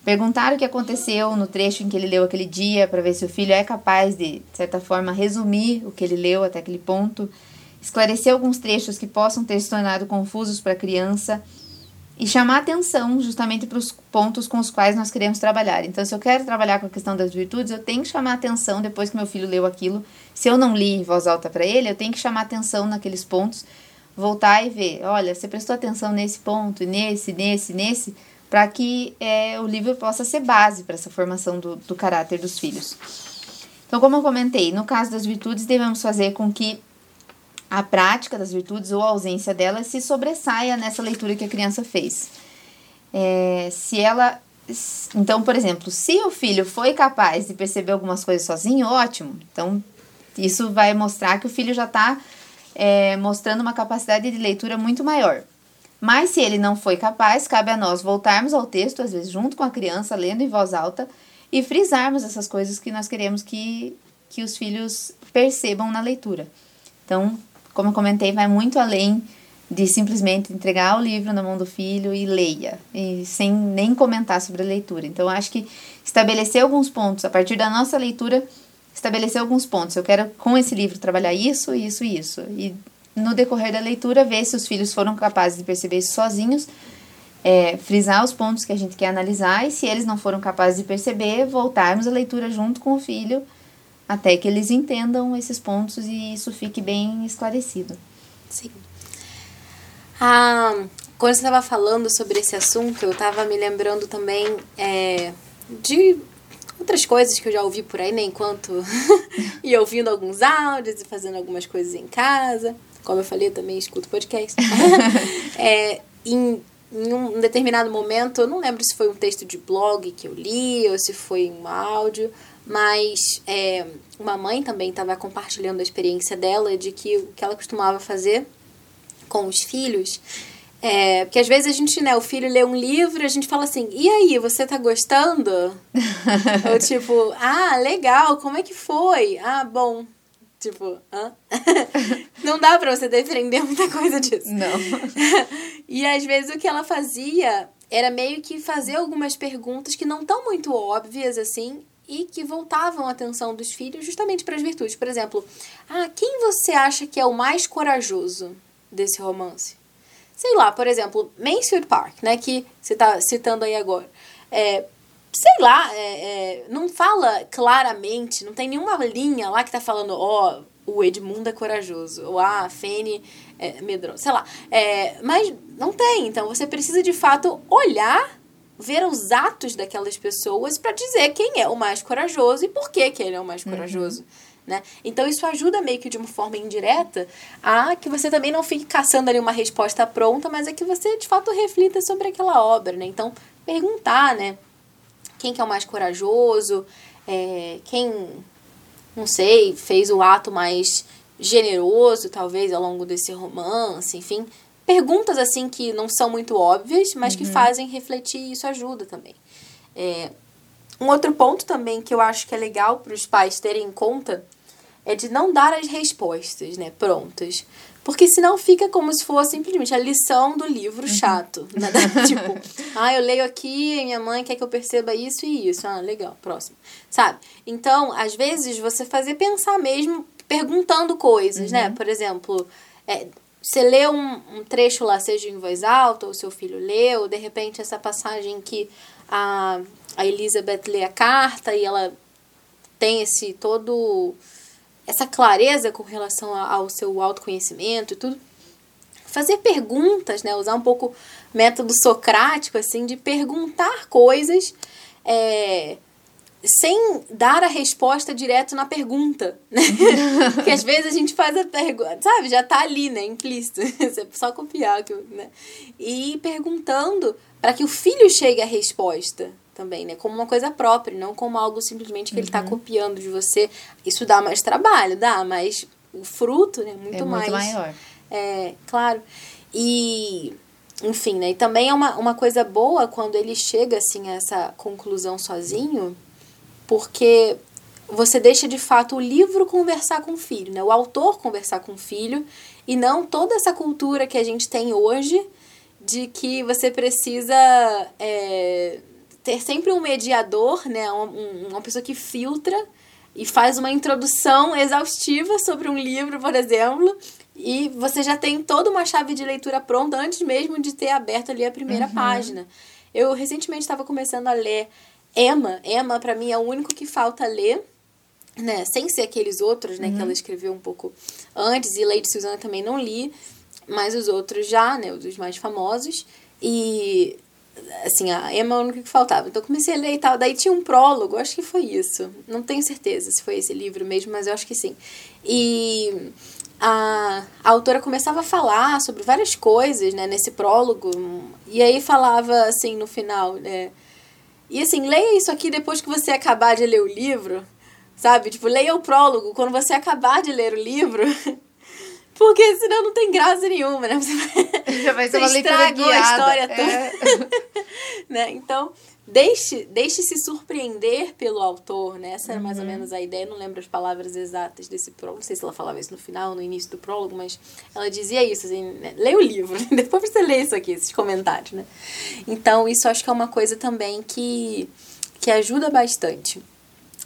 Perguntar o que aconteceu no trecho em que ele leu aquele dia, para ver se o filho é capaz de, de certa forma, resumir o que ele leu até aquele ponto. Esclarecer alguns trechos que possam ter se tornado confusos para a criança e chamar atenção justamente para os pontos com os quais nós queremos trabalhar. Então, se eu quero trabalhar com a questão das virtudes, eu tenho que chamar atenção depois que meu filho leu aquilo. Se eu não li em voz alta para ele, eu tenho que chamar atenção naqueles pontos, voltar e ver, olha, você prestou atenção nesse ponto, nesse, nesse, nesse, para que é, o livro possa ser base para essa formação do, do caráter dos filhos. Então, como eu comentei, no caso das virtudes, devemos fazer com que a prática das virtudes ou a ausência delas se sobressaia nessa leitura que a criança fez. É, se ela. Então, por exemplo, se o filho foi capaz de perceber algumas coisas sozinho, ótimo. Então, isso vai mostrar que o filho já está é, mostrando uma capacidade de leitura muito maior. Mas se ele não foi capaz, cabe a nós voltarmos ao texto, às vezes junto com a criança, lendo em voz alta, e frisarmos essas coisas que nós queremos que, que os filhos percebam na leitura. Então, como eu comentei, vai muito além de simplesmente entregar o livro na mão do filho e leia, e sem nem comentar sobre a leitura. Então, acho que estabelecer alguns pontos, a partir da nossa leitura, estabelecer alguns pontos. Eu quero, com esse livro, trabalhar isso, isso e isso. E no decorrer da leitura, ver se os filhos foram capazes de perceber isso sozinhos, é, frisar os pontos que a gente quer analisar, e se eles não foram capazes de perceber, voltarmos a leitura junto com o filho, até que eles entendam esses pontos e isso fique bem esclarecido. Sim. Ah, quando você estava falando sobre esse assunto, eu estava me lembrando também é, de outras coisas que eu já ouvi por aí, né? Enquanto [LAUGHS] ia ouvindo alguns áudios e fazendo algumas coisas em casa. Como eu falei, eu também escuto podcast. [LAUGHS] é, em, em um determinado momento, eu não lembro se foi um texto de blog que eu li ou se foi um áudio, mas é, uma mãe também estava compartilhando a experiência dela de que o que ela costumava fazer com os filhos. É, porque às vezes a gente, né, o filho lê um livro e a gente fala assim, e aí, você tá gostando? [LAUGHS] Ou tipo, ah, legal, como é que foi? Ah, bom. Tipo, hã? [LAUGHS] Não dá pra você defender muita coisa disso. Não. [LAUGHS] e às vezes o que ela fazia era meio que fazer algumas perguntas que não tão muito óbvias assim e que voltavam a atenção dos filhos justamente para as virtudes. Por exemplo, ah, quem você acha que é o mais corajoso? desse romance. Sei lá, por exemplo, Mansfield Park, né, que você está citando aí agora. É, sei lá, é, é, não fala claramente, não tem nenhuma linha lá que tá falando, ó, oh, o Edmundo é corajoso, ou ah, a Fene é medrosa, sei lá. É, mas não tem, então você precisa de fato olhar, ver os atos daquelas pessoas para dizer quem é o mais corajoso e por que, que ele é o mais uhum. corajoso. Né? Então isso ajuda meio que de uma forma indireta a que você também não fique caçando ali uma resposta pronta, mas é que você de fato reflita sobre aquela obra, né? Então perguntar, né? Quem que é o mais corajoso, é, quem, não sei, fez o ato mais generoso, talvez, ao longo desse romance, enfim. Perguntas assim que não são muito óbvias, mas uhum. que fazem refletir e isso ajuda também. É, um outro ponto também que eu acho que é legal para os pais terem em conta é de não dar as respostas, né, prontas. Porque senão fica como se fosse simplesmente a lição do livro uhum. chato. [LAUGHS] Né? [LAUGHS] tipo, ah, eu leio aqui, minha mãe quer que eu perceba isso e isso. Ah, legal, próximo. Sabe? Então, às vezes, você fazer pensar mesmo, perguntando coisas, né? uhum. né? Por exemplo, é, você lê um, um, trecho lá, seja em voz alta, ou seu filho leu, de repente essa passagem que a a Elizabeth lê a carta e ela tem esse todo essa clareza com relação ao seu autoconhecimento e tudo. Fazer perguntas, né? Usar um pouco método socrático, assim, de perguntar coisas é, sem dar a resposta direto na pergunta, né? [LAUGHS] Porque às vezes a gente faz a pergunta, sabe? Já tá ali, né? Implícito. [LAUGHS] Você é só copiar, né? E perguntando para que o filho chegue à resposta, também, né? Como uma coisa própria, não como algo simplesmente que tá uhum. ele está copiando de você. Isso dá mais trabalho, dá, mas o fruto, né? Muito, é mais. Muito maior. É, claro. E, enfim, né? E também é uma, uma coisa boa quando ele chega, assim, a essa conclusão sozinho, porque você deixa de fato o livro conversar com o filho, né? O autor conversar com o filho e não toda essa cultura que a gente tem hoje de que você precisa é, ter sempre um mediador, né? Um, uma pessoa que filtra e faz uma introdução exaustiva sobre um livro, por exemplo, e você já tem toda uma chave de leitura pronta antes mesmo de ter aberto ali a primeira uhum. página. Eu recentemente estava começando a ler Emma. Emma, para mim, é o único que falta ler, né? Sem ser aqueles outros, né? Uhum. Que ela escreveu um pouco antes. E Lady Susanna também não li, mas os outros já, né? Os mais famosos. E assim, a Emma é o único que faltava. Então comecei a ler e tal. Daí tinha um prólogo, acho que foi isso. Não tenho certeza se foi esse livro mesmo, mas eu acho que sim. E a, a autora começava a falar sobre várias coisas, né, nesse prólogo. E aí falava assim no final, né? E assim, leia isso aqui depois que você acabar de ler o livro, sabe? Tipo, leia o prólogo quando você acabar de ler o livro. [LAUGHS] Porque senão não tem graça nenhuma, né? Você vai [LAUGHS] Já vai ser uma leitura guiada. a história É. [LAUGHS] né? Então, deixe, deixe se surpreender pelo autor, né? Essa era mais Uhum. ou menos a ideia, não lembro as palavras exatas desse prólogo, não sei se ela falava isso no final, no início do prólogo, mas ela dizia isso, assim, né? Leia o livro, [LAUGHS] depois você lê isso aqui, esses comentários, né? Então, isso acho que é uma coisa também que, que ajuda bastante.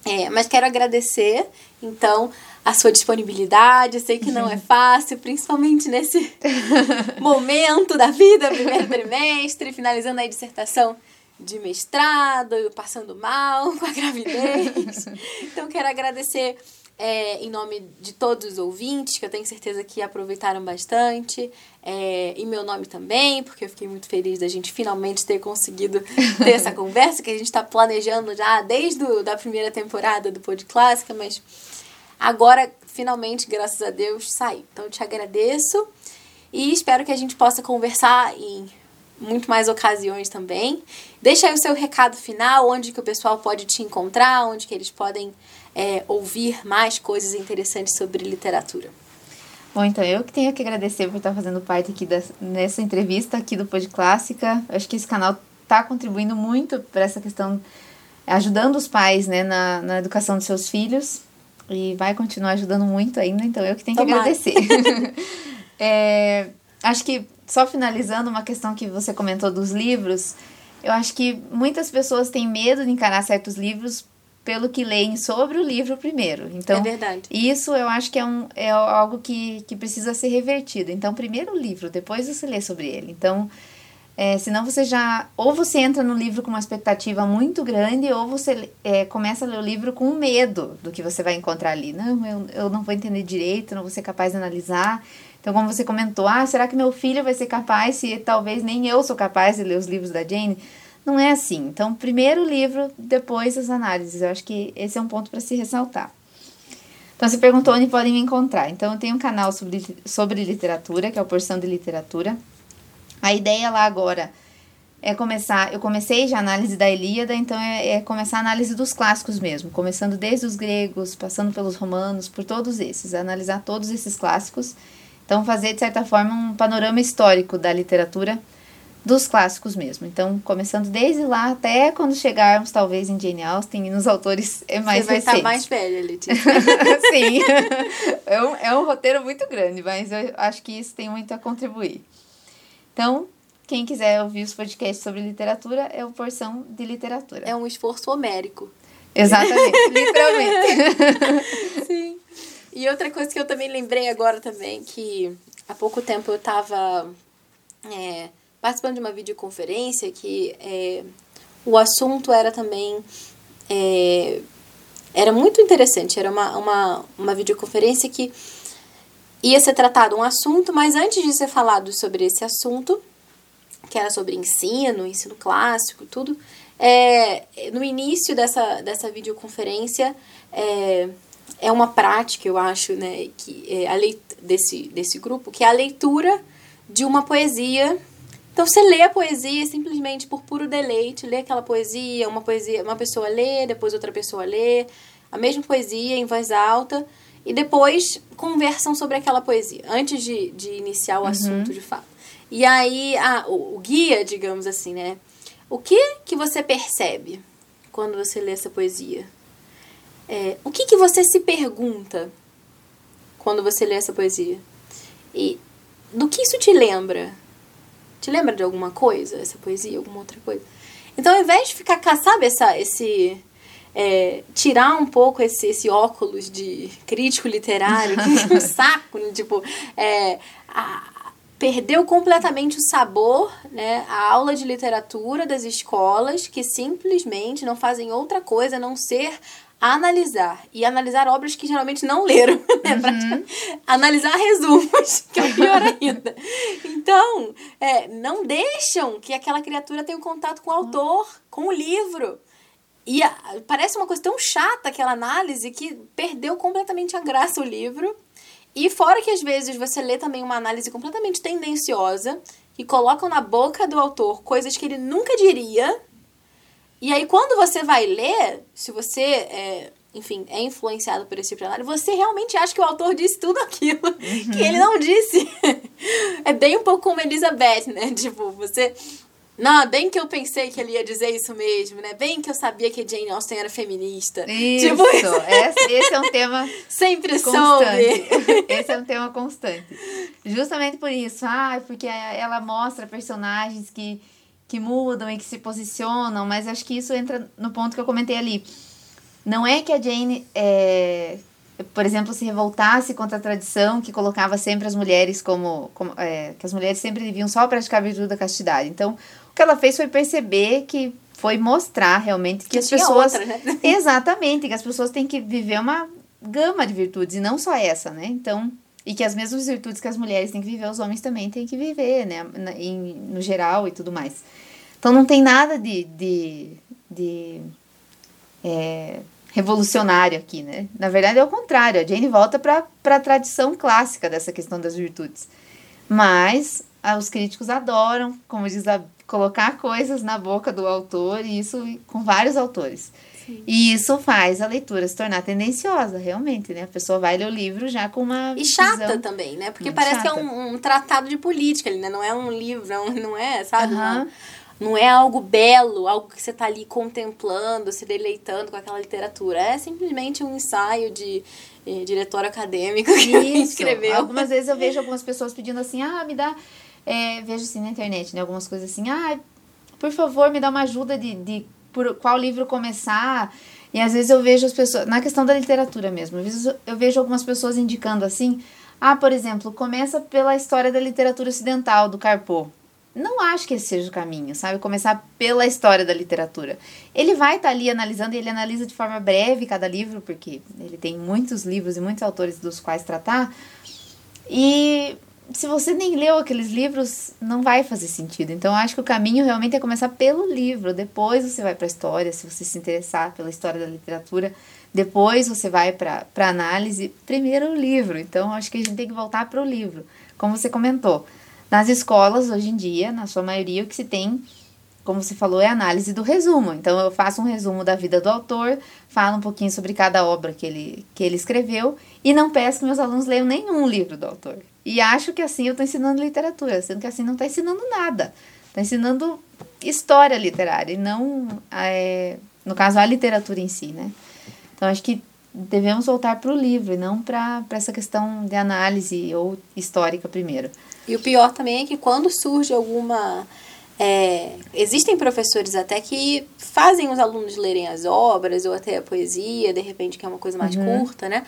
É, mas quero agradecer, então, a sua disponibilidade. Sei que não é fácil, principalmente nesse [LAUGHS] momento da vida, primeiro trimestre, finalizando a dissertação de mestrado, passando mal [LAUGHS] com a gravidez. Então, quero agradecer é, em nome de todos os ouvintes, que eu tenho certeza que aproveitaram bastante, é, em meu nome também, porque eu fiquei muito feliz da gente finalmente ter conseguido ter essa [LAUGHS] conversa, que a gente está planejando já desde a da primeira temporada do Pod Clássica, mas agora, finalmente, graças a Deus, saiu. Então, eu te agradeço e espero que a gente possa conversar em muito mais ocasiões também. Deixa aí o seu recado final, onde que o pessoal pode te encontrar, onde que eles podem é, ouvir mais coisas interessantes sobre literatura. Bom, então eu que tenho que agradecer por estar fazendo parte aqui das, nessa entrevista aqui do Pod Clássica. Acho que esse canal está contribuindo muito para essa questão, ajudando os pais né, na, na educação dos seus filhos e vai continuar ajudando muito ainda, então eu que tenho que Tomara. agradecer. [LAUGHS] [LAUGHS] É, acho que, só finalizando uma questão que você comentou dos livros, eu acho que muitas pessoas têm medo de encarar certos livros pelo que leem sobre o livro primeiro. Então, é verdade. isso eu acho que é, um, é algo que, que precisa ser revertido. Então, primeiro o livro, depois você lê sobre ele. Então, é, senão você já. Ou você entra no livro com uma expectativa muito grande, ou você é, começa a ler o livro com medo do que você vai encontrar ali. Não, eu, eu não vou entender direito, não vou ser capaz de analisar. Então, como você comentou, ah, será que meu filho vai ser capaz se talvez nem eu sou capaz de ler os livros da Jane? Não é assim. Então, primeiro o livro, depois as análises. Eu acho que esse é um ponto para se ressaltar. Então, você perguntou onde podem me encontrar. Então, eu tenho um canal sobre, sobre literatura, que é o Porção de Literatura. A ideia lá agora é começar. Eu comecei já a análise da Ilíada, então é, é começar a análise dos clássicos mesmo, começando desde os gregos, passando pelos romanos, por todos esses, analisar todos esses clássicos. Então, fazer, de certa forma, um panorama histórico da literatura dos clássicos mesmo. Então, começando desde lá até quando chegarmos, talvez, em Jane Austen e nos autores [LAUGHS] é mais Você vai estar recentes. mais velha, Letícia. [LAUGHS] Sim. [LAUGHS] É um, é um roteiro muito grande, mas eu acho que isso tem muito a contribuir. Então, quem quiser ouvir os podcasts sobre literatura, é o Porção de Literatura. É um esforço homérico. Exatamente, [LAUGHS] literalmente. [LAUGHS] Sim. E outra coisa que eu também lembrei agora também, que há pouco tempo eu estava é, participando de uma videoconferência que é, o assunto era também... é, era muito interessante, era uma, uma, uma videoconferência que ia ser tratado um assunto, mas antes de ser falado sobre esse assunto, que era sobre ensino, ensino clássico, tudo, é, no início dessa, dessa videoconferência, é, é uma prática, eu acho, né, que é a leit desse, desse grupo, que é a leitura de uma poesia. Então você lê a poesia simplesmente por puro deleite, lê aquela poesia, uma poesia, uma pessoa lê, depois outra pessoa lê, a mesma poesia em voz alta, e depois conversam sobre aquela poesia, antes de, de iniciar o assunto de fato. E aí, a, o, o guia, digamos assim, né? O que que você percebe quando você lê essa poesia? É, o que que você se pergunta quando você lê essa poesia? E do que isso te lembra? Te lembra de alguma coisa, essa poesia, alguma outra coisa? Então, ao invés de ficar, sabe, essa, esse... é, tirar um pouco esse, esse óculos de crítico literário, que é um [LAUGHS] saco, né? tipo, é, a- perdeu completamente o sabor, né, a aula de literatura das escolas, que simplesmente não fazem outra coisa a não ser analisar. E analisar obras que geralmente não leram, [LAUGHS] né, praticamente. Analisar resumos, [LAUGHS] que é o pior ainda. Então, é, não deixam que aquela criatura tenha um contato com o autor, com o livro. E a- parece uma coisa tão chata aquela análise que perdeu completamente a graça o livro. E fora que às vezes você lê também uma análise completamente tendenciosa, que colocam na boca do autor coisas que ele nunca diria. E aí quando você vai ler, se você é, enfim, é influenciado por esse tipo de análise, você realmente acha que o autor disse tudo aquilo uhum. que ele não disse. [LAUGHS] é bem um pouco como Elizabeth, né? Tipo, você não, bem que eu pensei que ele ia dizer isso mesmo, né? Bem que eu sabia que Jane Austen era feminista. Isso, tipo... esse, esse é um tema [LAUGHS] Sempre constante. soube. [LAUGHS] Esse é um tema constante. Justamente por isso, ah, porque ela mostra personagens que, que mudam e que se posicionam, mas acho que isso entra no ponto que eu comentei ali. Não é que a Jane, é, por exemplo, se revoltasse contra a tradição que colocava sempre as mulheres como... como é, que as mulheres sempre deviam só praticar a virtude da castidade. Então, que ela fez foi perceber que foi mostrar realmente que, que as pessoas. Outra, né? [LAUGHS] Exatamente, que as pessoas têm que viver uma gama de virtudes e não só essa, né? Então, e que as mesmas virtudes que as mulheres têm que viver, os homens também têm que viver, né? Em, no geral e tudo mais. Então não tem nada de, de, de é, revolucionário aqui, né? Na verdade é o contrário, a Jane volta para a tradição clássica dessa questão das virtudes. Mas ah, os críticos adoram, como diz a colocar coisas na boca do autor, e isso com vários autores. Sim. E isso faz a leitura se tornar tendenciosa, realmente, né? A pessoa vai ler o livro já com uma. E chata também, né? Porque parece chata. que é um, um, tratado de política ali, né? Não é um livro, não é, sabe? Uhum. Não, não é algo belo, algo que você está ali contemplando, se deleitando com aquela literatura. É simplesmente um ensaio de eh, diretor acadêmico que Isso. escreveu. Algumas vezes eu vejo algumas pessoas pedindo assim, ah, me dá é, vejo assim na internet, né? Algumas coisas assim, ah, por favor, me dá uma ajuda de, de por qual livro começar. E às vezes eu vejo as pessoas, na questão da literatura mesmo, eu vejo algumas pessoas indicando assim, ah, por exemplo, começa pela história da literatura ocidental, do Carpo. Não acho que esse seja o caminho, sabe? Começar pela história da literatura. Ele vai estar tá ali analisando, e ele analisa de forma breve cada livro, porque ele tem muitos livros e muitos autores dos quais tratar. E se você nem leu aqueles livros, não vai fazer sentido. Então, acho que o caminho realmente é começar pelo livro. Depois você vai para a história, se você se interessar pela história da literatura. Depois você vai para análise. Primeiro o livro. Então, acho que a gente tem que voltar para o livro. Como você comentou. Nas escolas, hoje em dia, na sua maioria, o que se tem, como você falou, é análise do resumo. Então, eu faço um resumo da vida do autor, falo um pouquinho sobre cada obra que ele, que ele escreveu e não peço que meus alunos leiam nenhum livro do autor. E acho que assim eu estou ensinando literatura, sendo que assim não está ensinando nada. Está ensinando história literária e não, é, no caso, a literatura em si, né? Então acho que devemos voltar para o livro e não para essa questão de análise ou histórica primeiro. E o pior também é que quando surge alguma. É, existem professores até que fazem os alunos lerem as obras ou até a poesia, de repente, que é uma coisa mais uhum. curta, né?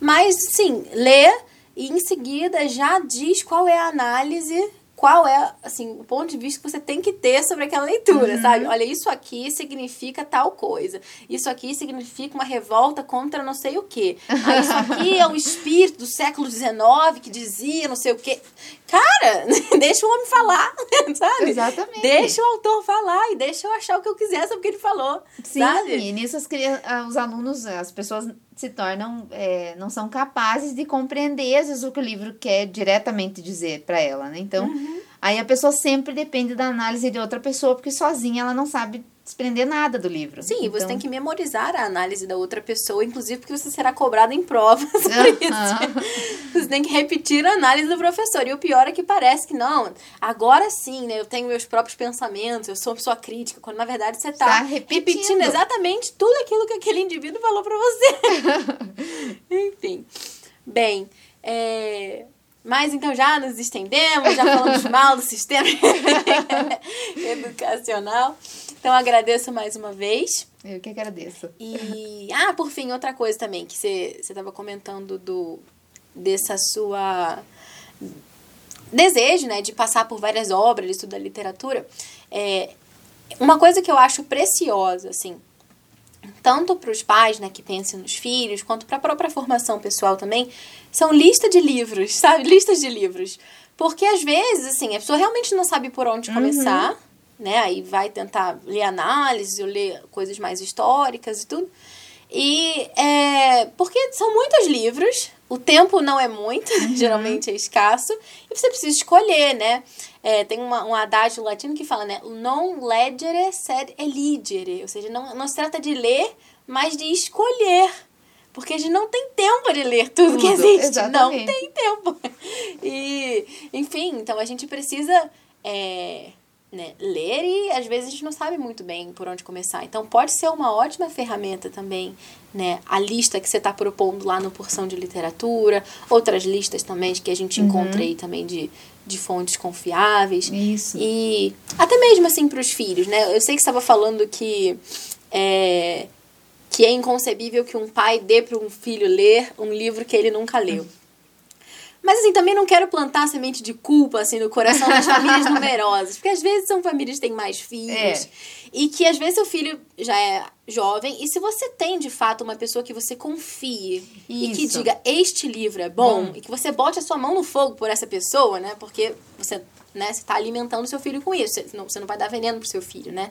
Mas, sim, ler e em seguida já diz qual é a análise qual é, assim, o ponto de vista que você tem que ter sobre aquela leitura, uhum. sabe? Olha, isso aqui significa tal coisa. Isso aqui significa uma revolta contra não sei o quê. Ah, isso aqui é o espírito do século XIX que dizia não sei o quê. Cara, [LAUGHS] deixa o homem falar, [LAUGHS] sabe? Exatamente. Deixa o autor falar e deixa eu achar o que eu quiser sobre o que ele falou, Sim, sabe? e nisso as, ah, os alunos, as pessoas se tornam, é, não são capazes de compreender às vezes o que o livro quer diretamente dizer para ela, né? Então, uhum. aí a pessoa sempre depende da análise de outra pessoa, porque sozinha ela não sabe desprender nada do livro. Sim, então... você tem que memorizar a análise da outra pessoa, inclusive porque você será cobrado em provas [LAUGHS] por isso. você tem que repetir a análise do professor. E o pior é que parece que não, agora sim, né? Eu tenho meus próprios pensamentos, eu sou pessoa crítica, quando na verdade você está tá repetindo. repetindo exatamente tudo aquilo que aquele indivíduo falou para você. [LAUGHS] Enfim. Bem, é, mas então já nos estendemos, já falamos mal do sistema [LAUGHS] educacional. Então agradeço mais uma vez. Eu que agradeço. E, ah, por fim, outra coisa também que você estava comentando do dessa sua desejo, né, de passar por várias obras, de estudar literatura. É, uma coisa que eu acho preciosa, assim, tanto para os pais, né, que pensam nos filhos, quanto para a própria formação pessoal também, são lista de livros, [LAUGHS] sabe? Listas de livros. Porque às vezes, assim, a pessoa realmente não sabe por onde uhum. Né? Aí vai tentar ler análises ou ler coisas mais históricas e tudo. E é, porque são muitos livros, o tempo não é muito, [LAUGHS] uhum. geralmente é escasso, e você precisa escolher, né? É, tem uma, um adágio latino que fala, né? Non leggere sed eligere, ou seja, não, não se trata de ler, mas de escolher. Porque a gente não tem tempo de ler tudo, tudo que existe. Exatamente. Não tem tempo. [LAUGHS] E, enfim, então a gente precisa é, né, ler e às vezes a gente não sabe muito bem por onde começar. Então pode ser uma ótima ferramenta também, né? A lista que você está propondo lá no porção de literatura, outras listas também que a gente uhum. encontra aí também de, de fontes confiáveis. Isso. E até mesmo assim para os filhos, né? Eu sei que estava falando que é, que é inconcebível que um pai dê para um filho ler um livro que ele nunca leu. Mas assim, também não quero plantar semente de culpa assim no coração das [LAUGHS] famílias numerosas, porque às vezes são famílias que têm mais filhos é. e que às vezes seu filho já é jovem e se você tem de fato uma pessoa que você confie Isso. e que diga este livro é bom, bom, e que você bote a sua mão no fogo por essa pessoa, né? Porque você né, você está alimentando seu filho com isso, você não, você não vai dar veneno pro seu filho, né?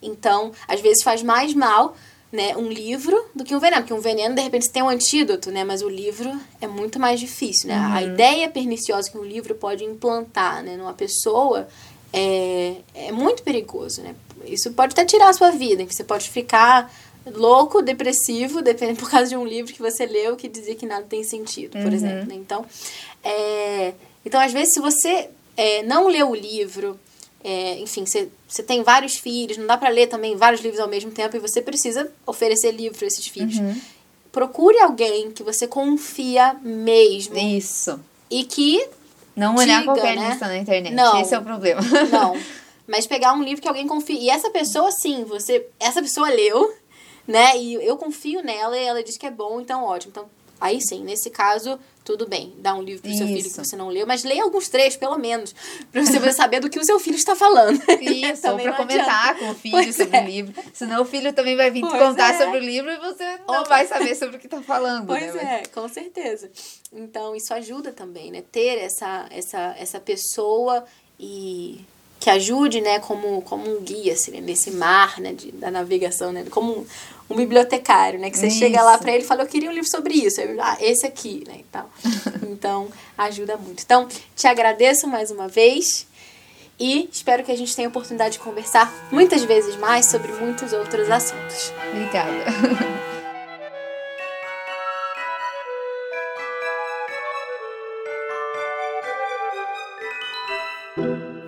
Então, às vezes faz mais mal né, um livro do que um veneno. Porque um veneno, de repente, você tem um antídoto, né? Mas o livro é muito mais difícil, né? Uhum. A ideia perniciosa que um livro pode implantar né, numa pessoa é, é muito perigoso, né? Isso pode até tirar a sua vida, que você pode ficar louco, depressivo, dependendo [LAUGHS] por causa de um livro que você leu que dizia que nada tem sentido, por uhum. exemplo. Né? Então, é, então, às vezes, se você é, não lê o livro, é, enfim, você tem vários filhos, não dá para ler também vários livros ao mesmo tempo e você precisa oferecer livro para esses filhos. Uhum. Procure alguém que você confia mesmo. Isso. E que. Não olhar diga, qualquer né? lista na internet. Não, Esse é o problema. Não. [LAUGHS] Mas pegar um livro que alguém confia. E essa pessoa, sim, você. Essa pessoa leu, né? E eu confio nela e ela diz que é bom, então ótimo. Então, aí sim, nesse caso, tudo bem, dá um livro pro Isso. seu filho que você não leu, mas leia alguns trechos, pelo menos, para você saber do que o seu filho está falando. [LAUGHS] Isso, ou para comentar adianta. com o filho pois sobre é. o livro. Senão o filho também vai vir pois contar é. sobre o livro e você não Opa. vai saber sobre o que está falando. Pois né? é, com certeza. Então, isso ajuda também, né? Ter essa, essa, essa pessoa e que ajude, né, como, como um guia, assim, nesse mar, né, de, da navegação, né, como um, bibliotecário, né? Que você isso. chega lá para ele e fala, eu queria um livro sobre isso. Eu, ah, esse aqui, né? E tal. [LAUGHS] então, ajuda muito. Então, te agradeço mais uma vez e espero que a gente tenha a oportunidade de conversar muitas vezes mais sobre muitos outros assuntos. Obrigada.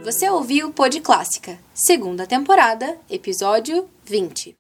Você ouviu o Pod Clássica, segunda temporada, episódio 20.